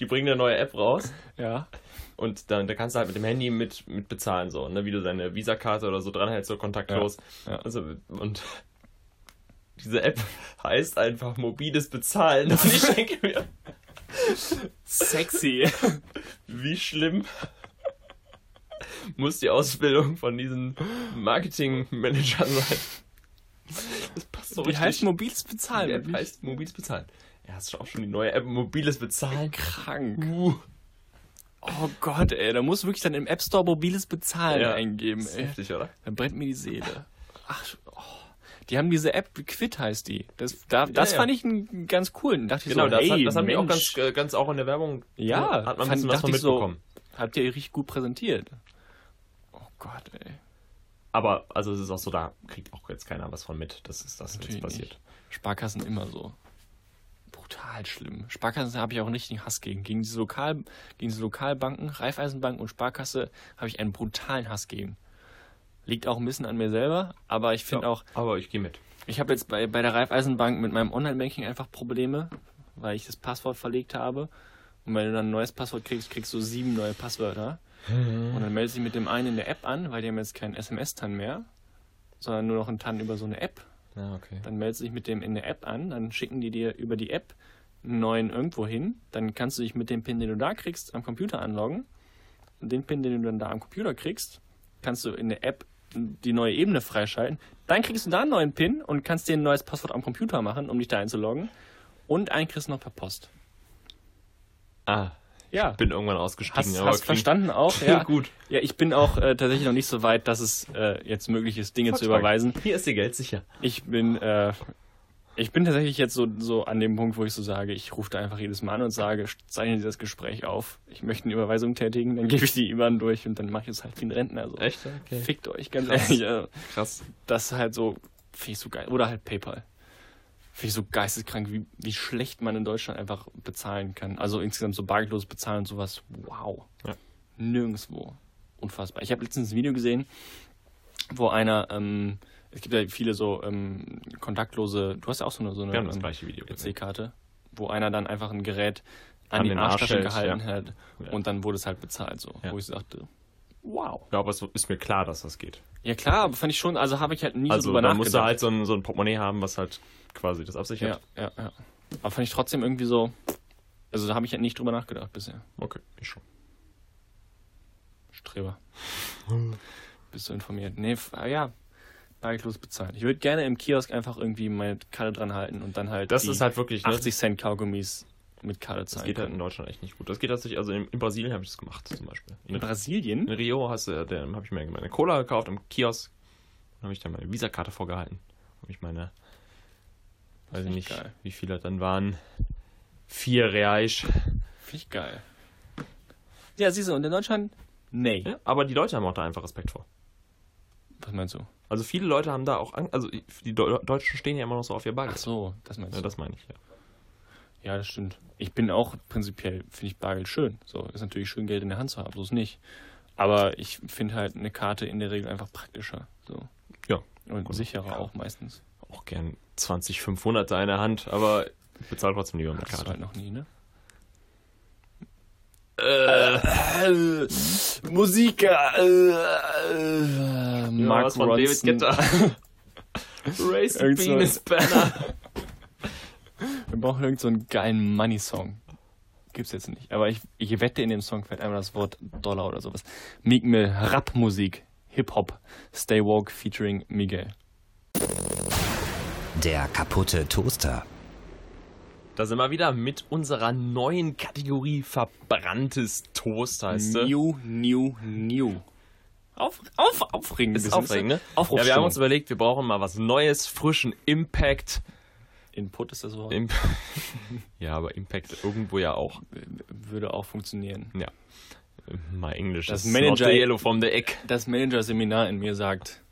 die bringen eine neue App raus Ja. und dann da kannst du halt mit dem Handy mit, mit bezahlen, so, ne, wie du deine Visakarte oder so dranhältst, so kontaktlos. Ja, ja. Also, und diese App heißt einfach mobiles Bezahlen. Und ich denke mir, Sexy. wie schlimm muss die Ausbildung von diesen Marketingmanagern sein. Das passt so Wie richtig. heißt mobiles die Bezahlen? App heißt mobiles Bezahlen. Ja, hast du auch schon die neue App mobiles Bezahlen? krank. Uh, Oh Gott, ey, da musst du wirklich dann im App Store mobiles Bezahlen Ja. eingeben, ist ey. heftig, oder? Dann brennt mir die Seele. Ach, oh. Die haben diese App, Quit heißt die. Das, da, das ja. fand ich einen ganz coolen. Da dachte ich Genau, so, das, hey, hat, das haben die auch ganz, äh, ganz auch in der Werbung. Ja, hat man fand- was von ich so- mitbekommen. habt ihr richtig gut präsentiert. Gott, ey. Aber also es ist auch so, da kriegt auch jetzt keiner was von mit, dass das Natürlich jetzt passiert. nicht. Sparkassen immer so. Brutal schlimm. Sparkassen habe ich auch einen richtigen Hass gegen. Gegen diese, Lokal, gegen diese Lokalbanken, Raiffeisenbank und Sparkasse habe ich einen brutalen Hass gegen. Liegt auch ein bisschen an mir selber, aber ich finde Ja, auch, Aber ich gehe mit. ich habe jetzt bei, bei der Raiffeisenbank mit meinem Online-Banking einfach Probleme, weil ich das Passwort verlegt habe. Und wenn du dann ein neues Passwort kriegst, kriegst du sieben neue Passwörter. Und dann meldest du dich mit dem einen in der App an, weil die haben jetzt keinen SMS-TAN mehr, sondern nur noch einen TAN über so eine App. Ja, okay. Dann meldest du dich mit dem in der App an, dann schicken die dir über die App einen neuen irgendwo hin. Dann kannst du dich mit dem PIN, den du da kriegst, am Computer anloggen. Und den PIN, den du dann da am Computer kriegst, kannst du in der App die neue Ebene freischalten. Dann kriegst du da einen neuen PIN und kannst dir ein neues Passwort am Computer machen, um dich da einzuloggen. Und einen kriegst du noch per Post. Ah, Ja. bin irgendwann ausgestiegen. Hast, aber hast verstanden auch? Ja. gut. Ja, ich bin auch äh, tatsächlich noch nicht so weit, dass es äh, jetzt möglich ist, Dinge zu Volkswagen. überweisen. Hier ist dir Geld sicher. Ich bin, äh, ich bin tatsächlich jetzt so, so an dem Punkt, wo ich so sage, ich rufe da einfach jedes Mal an und sage, zeichnen Sie das Gespräch auf. Ich möchte eine Überweisung tätigen, dann gebe ich die IBAN durch und dann mache ich es halt wie ein Rentner. So. Echt? Okay. Fickt euch, ganz Krass. ehrlich. Krass. das ist halt so, finde ich so geil. Oder halt PayPal. Finde ich so geisteskrank, wie, wie schlecht man in Deutschland einfach bezahlen kann. Also insgesamt so bargeldlos bezahlen und sowas. Wow. Ja. Nirgendwo. Unfassbar. Ich habe letztens ein Video gesehen, wo einer, ähm, es gibt ja viele so ähm, kontaktlose, du hast ja auch so eine, so eine Wir haben das ähm, gleiche Video gesehen. EC-Karte, wo einer dann einfach ein Gerät an, An die den Arsch Arschtasche hält, gehalten ja. hat Ja. und dann wurde es halt bezahlt so. Ja. Wo ich so dachte, wow. Ja, aber es ist mir klar, dass das geht. Ja klar, aber fand ich schon, also habe ich halt nie so Also drüber da nachgedacht. musst du halt so ein, so ein Portemonnaie haben, was halt quasi das Ja, absichert. ja, ja. Aber fand ich trotzdem irgendwie so. Also da habe ich halt nicht drüber nachgedacht bisher. Okay, ich schon. Streber. Bist du informiert? Nee, ah, ja. Bargeldlos bezahlen. Ich würde gerne im Kiosk einfach irgendwie meine Karte dran halten und dann halt Das ist halt wirklich, ne? 80 Cent Kaugummis mit Karte Das zahlen geht halt in. Deutschland echt nicht gut. Das geht tatsächlich, also in, in Brasilien habe ich das gemacht zum Beispiel. In, In Brasilien? in Rio hast du, habe ich mir meine Cola gekauft im Kiosk. Dann habe ich dann meine Visakarte vorgehalten. Habe ich meine, weiß ich nicht, Geil. wie viele dann waren. Vier Reais. Finde ich geil. Ja, siehst du, und in Deutschland? Nee. Ja, aber die Leute haben auch da einfach Respekt vor. Was meinst du? Also viele Leute haben da auch, Angst, also die Deu- Deutschen stehen ja immer noch so auf ihr Ach Bargeld. so, das meinst Ja, du. das meine ich, ja. Ja, das stimmt. Ich bin auch prinzipiell, finde ich Bargeld schön. So, ist natürlich schön, Geld in der Hand zu haben, so ist nicht. Aber ich finde halt eine Karte in der Regel einfach praktischer. So. Ja. Und Gut. sicherer Ja. auch meistens. Auch gern 20, 500 da in der Hand, aber ich bezahle trotzdem lieber mit Das Karte. halt noch nie, ne? Äh, Musik, äh, äh, Mark was von David. Guetta. Race Penis Banner. Wir brauchen irgend so einen geilen Money-Song. gibt's jetzt nicht. Aber ich, ich wette, in dem Song fällt einmal das Wort Dollar oder sowas. Meek Mill, Rap-Musik, Hip-Hop, Stay Woke featuring Miguel. Der kaputte Toaster. Da sind wir wieder mit unserer neuen Kategorie verbranntes Toast, heißt sie. New, new, new. Auf, auf, aufregend. Ist aufregend, ne? Aufrufstimmung. Ja, wir haben uns überlegt, wir brauchen mal was Neues, frischen Impact. Input ist das Wort. Imp ja, aber Impact irgendwo ja auch. Würde auch funktionieren. Ja. Mal Englisch. Das ist Manager- yellow from the egg. Das Manager-Seminar in mir sagt,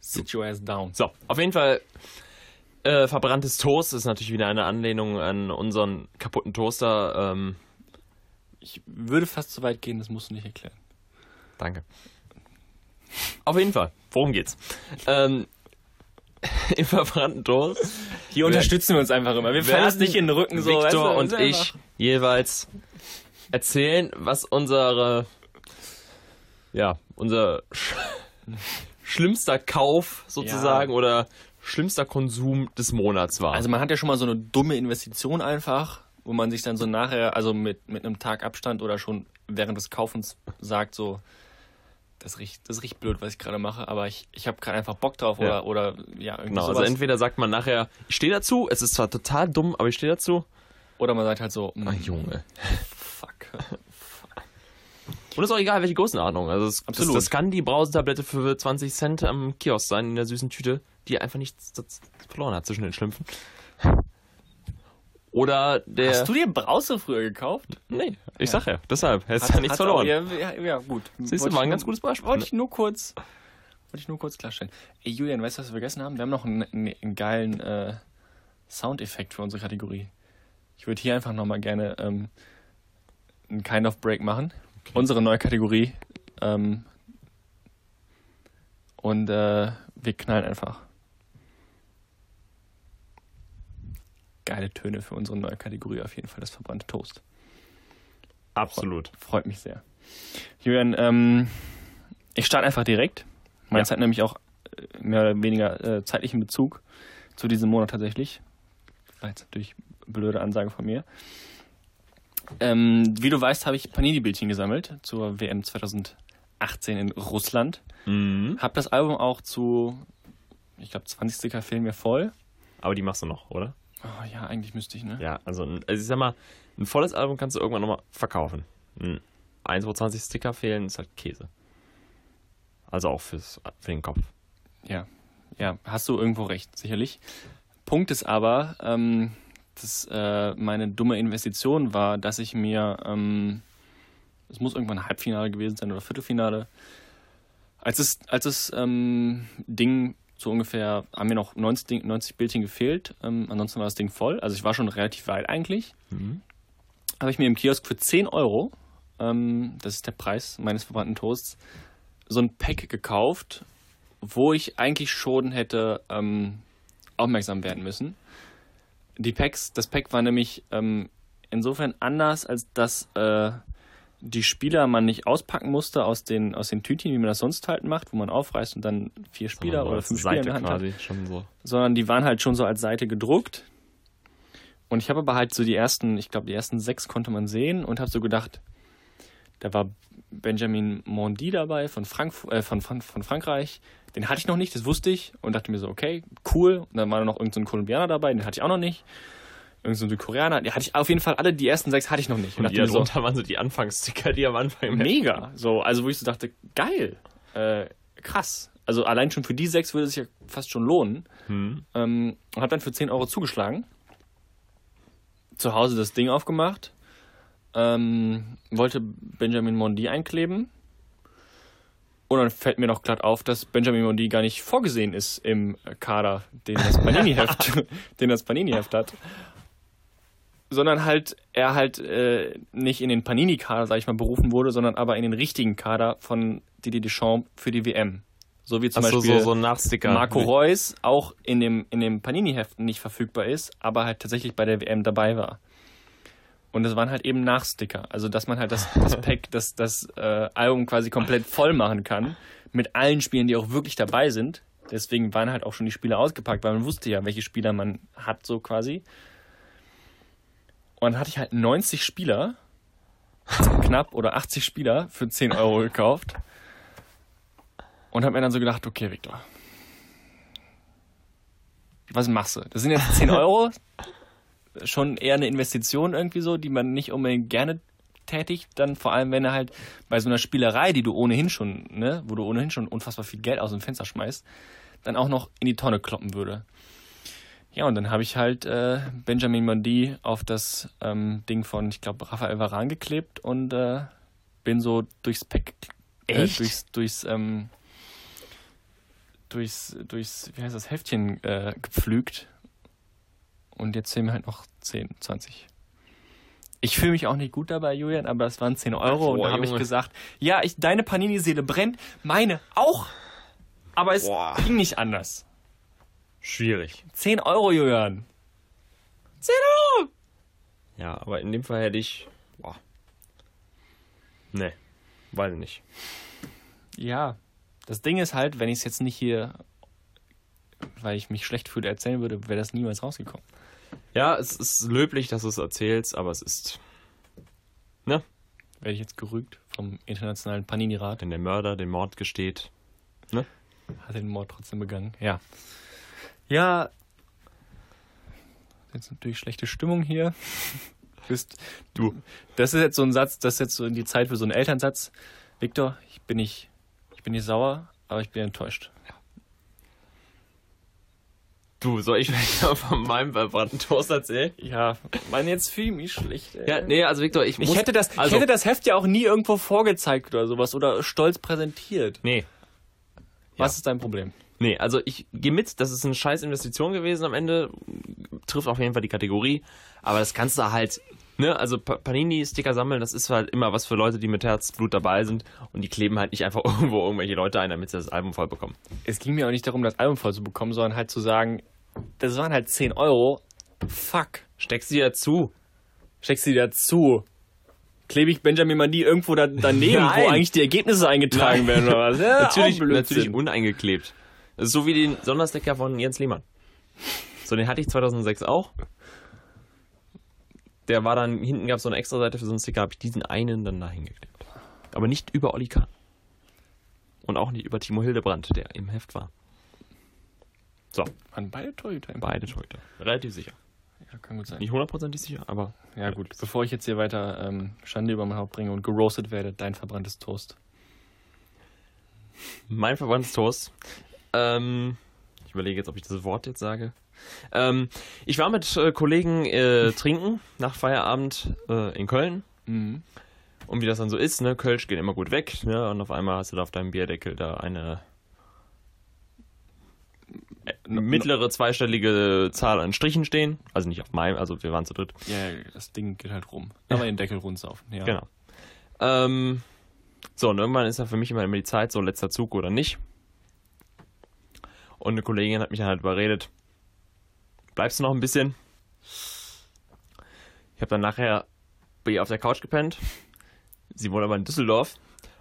sit your ass down. So, auf jeden Fall. Äh, verbranntes Toast ist natürlich wieder eine Anlehnung an unseren kaputten Toaster. Ähm, Ich würde fast so weit gehen, das musst du nicht erklären. Danke. Auf jeden Fall, worum geht's? Ähm, Im verbrannten Toast. Hier unterstützen wir uns einfach immer. Wir fallen uns nicht in den Rücken so. weißt Victor du, und ich jeweils erzählen, was unsere, ja, unser sch schlimmster Kauf sozusagen oder schlimmster Konsum des Monats war. Also man hat ja schon mal so eine dumme Investition einfach, wo man sich dann so nachher, also mit, mit einem Tag Abstand oder schon während des Kaufens sagt so, das riecht, das riecht blöd, was ich gerade mache, aber ich, ich habe gerade einfach Bock drauf Ja. oder, oder ja, irgendwie genau, sowas. also entweder sagt man nachher, ich stehe dazu, es ist zwar total dumm, aber ich stehe dazu. oder man sagt halt so, mm, Junge. fuck. Und ist auch egal, welche Größenordnung. Also es, das, Absolut. das kann die Brausetablette für 20 Cent am Kiosk sein, in der süßen Tüte, die einfach nichts verloren hat zwischen den Schlümpfen. Oder der. Hast du dir Brause früher gekauft? Nee, ich sag ja, deshalb. Hättest ja nichts verloren. Ja, ja, ja, gut. Siehst du, war ein ganz gutes Beispiel. Wollte ich nur kurz, wollte ich nur kurz klarstellen. Ey, Julian, weißt du, was wir vergessen haben? Wir haben noch einen, einen, geilen äh, Soundeffekt für unsere Kategorie. Ich würde hier einfach nochmal gerne ähm, einen Kind of Break machen. Unsere neue Kategorie. Ähm, und äh, wir knallen einfach. Geile Töne für unsere neue Kategorie, auf jeden Fall das verbrannte Toast. Absolut. Freut mich sehr. Julian, ähm, ich starte einfach direkt. Meins Ja. hat nämlich auch äh, mehr oder weniger äh, zeitlichen Bezug zu diesem Monat tatsächlich. War jetzt natürlich eine blöde Ansage von mir. Ähm, wie du weißt, habe ich Panini-Bildchen gesammelt zur WM 2018 in Russland. Mhm. Hab das Album auch zu, ich glaube, 20 Sticker fehlen mir voll. Aber die machst du noch, oder? Oh, ja, eigentlich müsste ich, ne? Ja, also, also ich sag mal, ein volles Album kannst du irgendwann nochmal verkaufen. Ein 1, wo 20 Sticker fehlen, ist halt Käse. Also auch fürs, für den Kopf. Ja, ja, hast du irgendwo recht, sicherlich. Punkt ist aber, ähm, dass äh, meine dumme Investition war, dass ich mir, ähm, es muss irgendwann Halbfinale gewesen sein oder Viertelfinale, als es, als das ähm, Ding so ungefähr, haben mir noch 90, Ding- 90 Bildchen gefehlt, ähm, ansonsten war das Ding voll, also ich war schon relativ weit eigentlich, habe ich mir im Kiosk für 10 Euro, ähm, das ist der Preis meines verbrannten Toasts, so ein Pack gekauft, wo ich eigentlich schon hätte ähm, aufmerksam werden müssen. Die Packs, das Pack war nämlich ähm, insofern anders, als dass äh, die Spieler man nicht auspacken musste aus den, aus den Tütchen, wie man das sonst halt macht, wo man aufreißt und dann vier Spieler oder fünf Spieler in Seite der Hand hat quasi schon so. sondern die waren halt schon so als Seite gedruckt. Und ich habe aber halt so die ersten, ich glaube, die ersten sechs konnte man sehen und habe so gedacht, da war Benjamin Mondi dabei von, Frankf äh, von, von, von Frankreich. Den hatte ich noch nicht, das wusste ich und dachte mir so, okay, cool. Und dann war noch irgendein so ein Kolumbianer dabei, den hatte ich auch noch nicht. Irgend so ein Südkoreaner, die hatte ich auf jeden Fall alle, die ersten sechs hatte ich noch nicht. Und dachte die so, darunter waren so die Anfangssticker, die am Anfang mega. So, also wo ich so dachte, geil, äh, krass. Also allein schon für die sechs würde es sich ja fast schon lohnen. Hm. Ähm, und habe dann für 10 Euro zugeschlagen. Zu Hause das Ding aufgemacht. Ähm, wollte Benjamin Mondi einkleben. Und dann fällt mir noch glatt auf, dass Benjamin Mondi gar nicht vorgesehen ist im Kader, den das Panini-Heft, den das Panini-Heft hat. Sondern halt, er halt äh, nicht in den Panini-Kader, sag ich mal, berufen wurde, sondern aber in den richtigen Kader von Didier Deschamps für die WM. So wie zum Achso, Beispiel so, so. Marco Reus auch in dem, in dem Panini-Heften nicht verfügbar ist, aber halt tatsächlich bei der WM dabei war. Und das waren halt eben Nachsticker. Also, dass man halt das, das Pack, das, das äh, Album quasi komplett voll machen kann. Mit allen Spielen, die auch wirklich dabei sind. Deswegen waren halt auch schon die Spieler ausgepackt, weil man wusste ja, welche Spieler man hat, so quasi. Und dann hatte ich halt 90 Spieler, knapp oder 80 Spieler für 10 Euro gekauft. Und habe mir dann so gedacht, okay, Victor, was machst du? Das sind jetzt 10 Euro, schon eher eine Investition irgendwie so, die man nicht unbedingt gerne tätigt, dann vor allem, wenn er halt bei so einer Spielerei, die du ohnehin schon, ne, wo du ohnehin schon unfassbar viel Geld aus dem Fenster schmeißt, dann auch noch in die Tonne kloppen würde. Ja, und dann habe ich halt äh, Benjamin Mondi auf das ähm, Ding von, ich glaube, Raphael Varan geklebt und äh, bin so durchs Pack, äh, Echt? durchs, durchs, ähm, durchs, durchs, wie heißt das, Heftchen äh, gepflügt. Und jetzt sehen wir halt noch 10, 20. Ich fühle mich auch nicht gut dabei, Julian, aber das waren 10 Euro und Boah, da habe ich gesagt, ja, ich, deine Panini-Seele brennt, meine auch, aber es Boah. ging nicht anders. Schwierig. 10 Euro, Julian. 10 Euro! Ja, aber in dem Fall hätte ich. Boah. Nee, weiß ich nicht. Ja, das Ding ist halt, wenn ich es jetzt nicht hier, weil ich mich schlecht fühle, erzählen würde, wäre das niemals rausgekommen. Ja, es ist löblich, dass du es erzählst, aber es ist. Ne? Werde ich jetzt gerügt vom internationalen Panini-Rat. Wenn der Mörder den Mord gesteht. Hat den Mord trotzdem begangen. Ja. Ja. Jetzt natürlich schlechte Stimmung hier. Bist du. Das ist jetzt so ein Satz, das ist jetzt so in die Zeit für so einen Elternsatz. Viktor, ich bin nicht, ich bin nicht sauer, aber ich bin enttäuscht. Du, soll ich vielleicht mal von meinem verbrannten Toast erzählen? Ja, Mann, jetzt fühle ich mich schlecht. Ey. Ja, nee, also Victor, ich, Ich muss, hätte, das, also, ich hätte das Heft ja auch nie irgendwo vorgezeigt oder sowas oder stolz präsentiert. Nee, Was Ja. ist dein Problem? Nee, also ich gehe mit, das ist eine scheiß Investition gewesen am Ende. Trifft auf jeden Fall die Kategorie. Aber das kannst du halt, ne, also Pa- Panini-Sticker sammeln, das ist halt immer was für Leute, die mit Herzblut dabei sind. Und die kleben halt nicht einfach irgendwo irgendwelche Leute ein, damit sie das Album voll bekommen. Es ging mir auch nicht darum, das Album voll zu bekommen, sondern halt zu sagen, das waren halt 10 Euro. Fuck. Steckst du dir dazu? Steckst du die dazu? Klebe ich Benjamin Mandi irgendwo da, daneben, Nein. wo eigentlich die Ergebnisse eingetragen Nein. werden oder was? Ja, natürlich, natürlich uneingeklebt. So wie den Sondersticker von Jens Lehmann. So, den hatte ich 2006 auch. Der war dann, hinten gab es so eine extra Seite für so einen Sticker, habe ich diesen einen dann da hingeklebt. Aber nicht über Olli Kahn. Und auch nicht über Timo Hildebrand, der im Heft war. So, Waren beide Torhüter. beide Torhüter. Relativ sicher. Ja, kann gut sein. Nicht hundertprozentig sicher, aber Ja gut, bevor ich jetzt hier weiter ähm, Schande über mein Haupt bringe und geroastet werde, dein verbranntes Toast. Mein verbranntes Toast. Ähm, ich überlege jetzt, ob ich das Wort jetzt sage. Ähm, ich war mit äh, Kollegen äh, trinken nach Feierabend äh, in Köln. Mhm. Und wie das dann so ist, ne, Kölsch geht immer gut weg, ne? Und auf einmal hast du da auf deinem Bierdeckel da eine äh, mittlere zweistellige Zahl an Strichen stehen. Also nicht auf meinem, also wir waren zu dritt. Ja, das Ding geht halt rum. Aber den Deckel rundsaufen, ja. Genau. Ähm, so, und irgendwann ist ja für mich immer, immer die Zeit, so letzter Zug oder nicht. Und eine Kollegin hat mich dann halt überredet, bleibst du noch ein bisschen? Ich habe dann nachher bei ihr auf der Couch gepennt. Sie wohnt aber in Düsseldorf.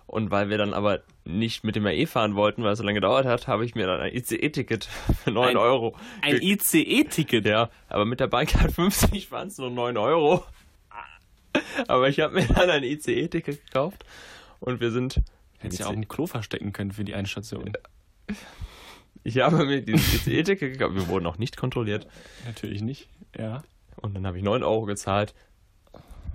Und weil wir dann aber nicht mit dem RE fahren wollten, weil es so lange gedauert hat, habe ich mir dann ein ICE-Ticket für 9 Ein- Euro. Ein ICE-Ticket. ja, aber mit der Bahncard 50 waren es nur 9 Euro. Aber ich habe mir dann ein ICE-Ticket gekauft und wir sind. Hättest ja auch ein Klo verstecken können für die Einstation. Ich habe mir dieses ICE-Ticket gekauft. Wir wurden auch nicht kontrolliert. Natürlich nicht. Ja. Und dann habe ich 9 Euro gezahlt,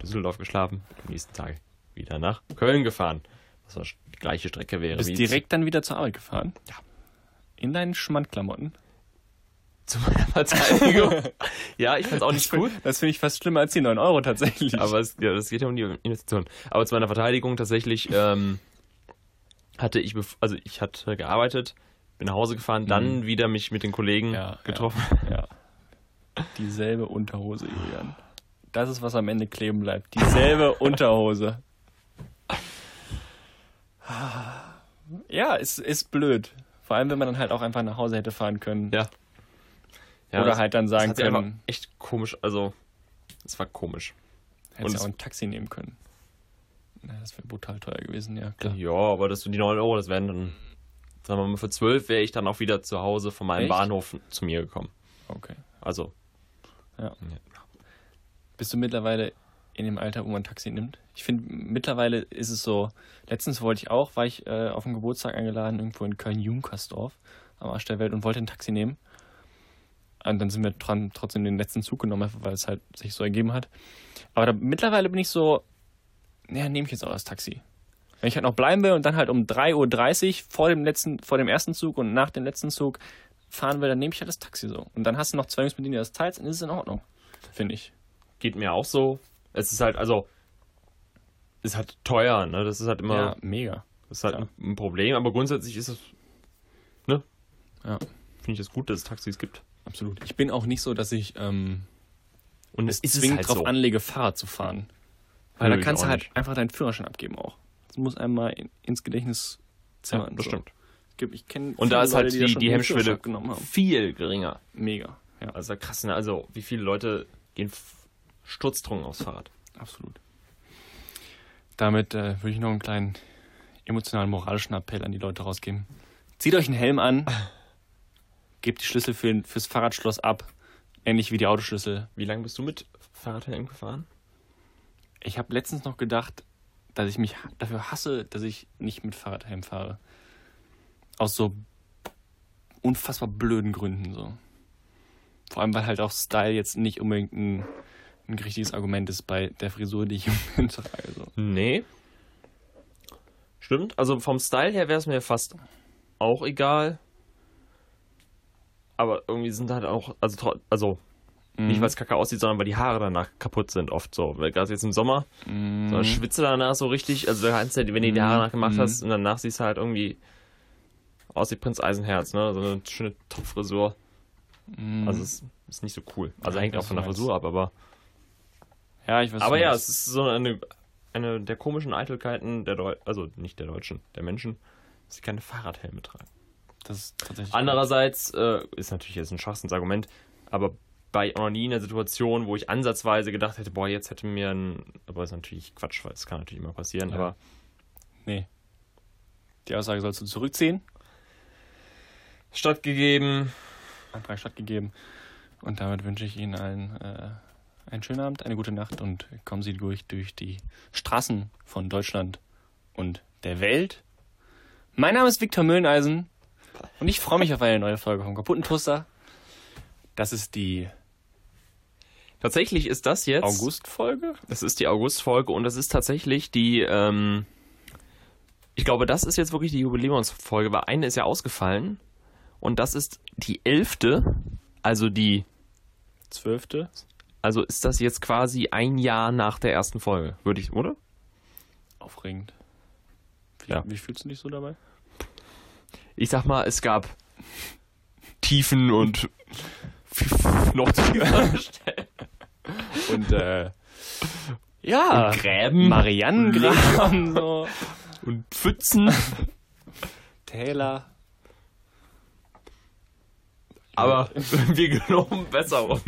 Düsseldorf geschlafen, am nächsten Tag wieder nach Köln gefahren. Was war die gleiche Strecke wäre. Bist direkt dann wieder zur Arbeit gefahren? Ja. In deinen Schmandklamotten? zu meiner Verteidigung. ja, ich fand es auch nicht gut. Das finde ich fast schlimmer als die 9 Euro tatsächlich. Aber es, ja, das geht ja um die Investition. Aber zu meiner Verteidigung tatsächlich ähm, hatte ich, also ich hatte gearbeitet, bin nach Hause gefahren, dann wieder mich mit den Kollegen Ja, getroffen. Ja. Dieselbe Unterhose, Julian. Das ist, was am Ende kleben bleibt. Dieselbe Unterhose. Ja, ist, ist blöd. Vor allem, wenn man dann halt auch einfach nach Hause hätte fahren können. Ja. Ja, Oder halt dann sagen können, echt komisch, also es war komisch. hättest ja es- auch ein Taxi nehmen können. Na, das wäre brutal teuer gewesen, ja, klar. Ja, aber das sind die 9 Euro, das wären dann, sagen wir mal, für 12 wäre ich dann auch wieder zu Hause von meinem Echt? Bahnhof zu mir gekommen. Okay. Also, Ja. Bist du mittlerweile in dem Alter, wo man ein Taxi nimmt? Ich finde, mittlerweile ist es so, letztens wollte ich auch, war ich äh, auf einen Geburtstag eingeladen, irgendwo in Köln-Junkersdorf am Arsch der Welt und wollte ein Taxi nehmen. Und dann sind wir dran, trotzdem den letzten Zug genommen, einfach weil es halt sich so ergeben hat. Aber da, mittlerweile bin ich so, ja, nehme ich jetzt auch das Taxi. Wenn ich halt noch bleiben will und dann halt um 3.30 Uhr vor dem letzten, vor dem ersten Zug und nach dem letzten Zug fahren will, dann nehme ich halt das Taxi so. Und dann hast du noch zwei Jungs, mit denen du das teilst, dann ist es in Ordnung. Finde ich. Geht mir auch so. Es ist halt, also, ist halt teuer, ne? Das ist halt immer, Ja, mega. das ist halt ja. ein, Problem, aber grundsätzlich ist es, ne? Ja, Finde ich es gut, dass es Taxis gibt. absolut. Ich bin auch nicht so, dass ich ähm, Und es es ist zwingend halt drauf so. anlege, Fahrrad zu fahren. Weil da kannst du halt nicht. einfach deinen Führerschein abgeben auch. Das muss einmal in, ins Gedächtnis Ja, zimmern. das so. stimmt. Es gibt- Ich kenn Und da ist halt Leute, da die, die den Hemmschwelle viel geringer. Mega. Ja, Also krass, ne? Also, wie viele Leute gehen sturztrunken aufs Fahrrad? absolut. Damit äh, würde ich noch einen kleinen emotionalen moralischen Appell an die Leute rausgeben. Zieht euch einen Helm an, gebt die Schlüssel für, fürs Fahrradschloss ab, ähnlich wie die Autoschlüssel. Wie lange bist du mit Fahrradhelm gefahren? Ich habe letztens noch gedacht, dass ich mich dafür hasse, dass ich nicht mit Fahrradhelm fahre. Aus so unfassbar blöden Gründen so. Vor allem, weil halt auch Style jetzt nicht unbedingt ein, ein richtiges Argument ist bei der Frisur, die ich im Moment trage. So. Nee. Stimmt. Also vom Style her wäre es mir fast auch egal. Aber irgendwie sind halt auch, also, tro- also nicht weil es kacke aussieht, sondern weil die Haare danach kaputt sind oft so. Gerade jetzt im Sommer, Mhm. so schwitze danach so richtig. Also du, wenn du die Haare nachgemacht Mhm. hast und danach siehst du halt irgendwie aus wie Prinz Eisenherz, ne? So eine schöne Top-Frisur. Mhm. Also es ist nicht so cool. Also Ja, hängt auch von der Frisur ab, aber. ja, ich weiß Aber ja, es ist so eine, eine der komischen Eitelkeiten der Deu also nicht der Deutschen, der Menschen, dass sie keine Fahrradhelme tragen. Das ist tatsächlich. Andererseits äh, ist natürlich jetzt ein Schwachsinnsargument, aber bei noch nie in einer Situation, wo ich ansatzweise gedacht hätte, boah, jetzt hätte mir ein, aber das ist natürlich Quatsch, weil das kann natürlich immer passieren, Ja. aber Nee. Die Aussage sollst du zurückziehen. stattgegeben. Antrag stattgegeben. Und damit wünsche ich Ihnen allen äh, einen schönen Abend, eine gute Nacht und kommen Sie durch, durch die Straßen von Deutschland und der Welt. Mein Name ist Viktor Mülleneisen und ich freue mich auf eine neue Folge vom kaputten Toaster. Das ist die Tatsächlich ist das jetzt August-Folge. Das ist die August-Folge und das ist tatsächlich die, ähm, ich glaube, das ist jetzt wirklich die Jubiläumsfolge, weil eine ist ja ausgefallen und das ist die elfte, also die, Zwölfte. also ist das jetzt quasi ein Jahr nach der ersten Folge, würde ich, oder? Aufregend. Wie, Ja. wie fühlst du dich so dabei? Ich sag mal, es gab Tiefen und noch tiefer Und äh, ja, Gräben Mariannengräben, so. und Pfützen, Täler. aber wir genommen Besserung.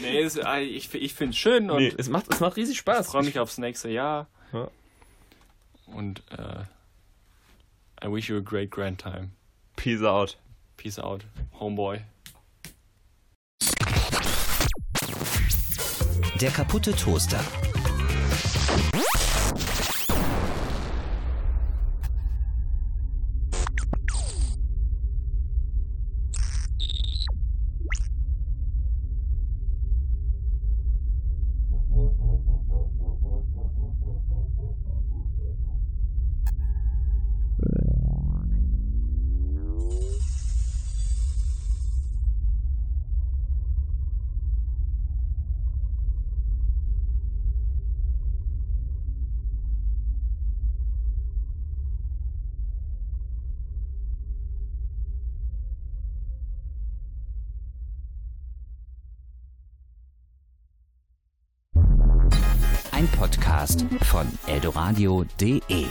Nee, es, äh, ich, ich finde es schön und Nee, es macht, es macht riesig Spaß. freue mich aufs nächste Jahr. Ja. Und äh, I wish you a great grand time. Peace out. Peace out, homeboy. Der kaputte Toaster. Podcast von eldoradio.de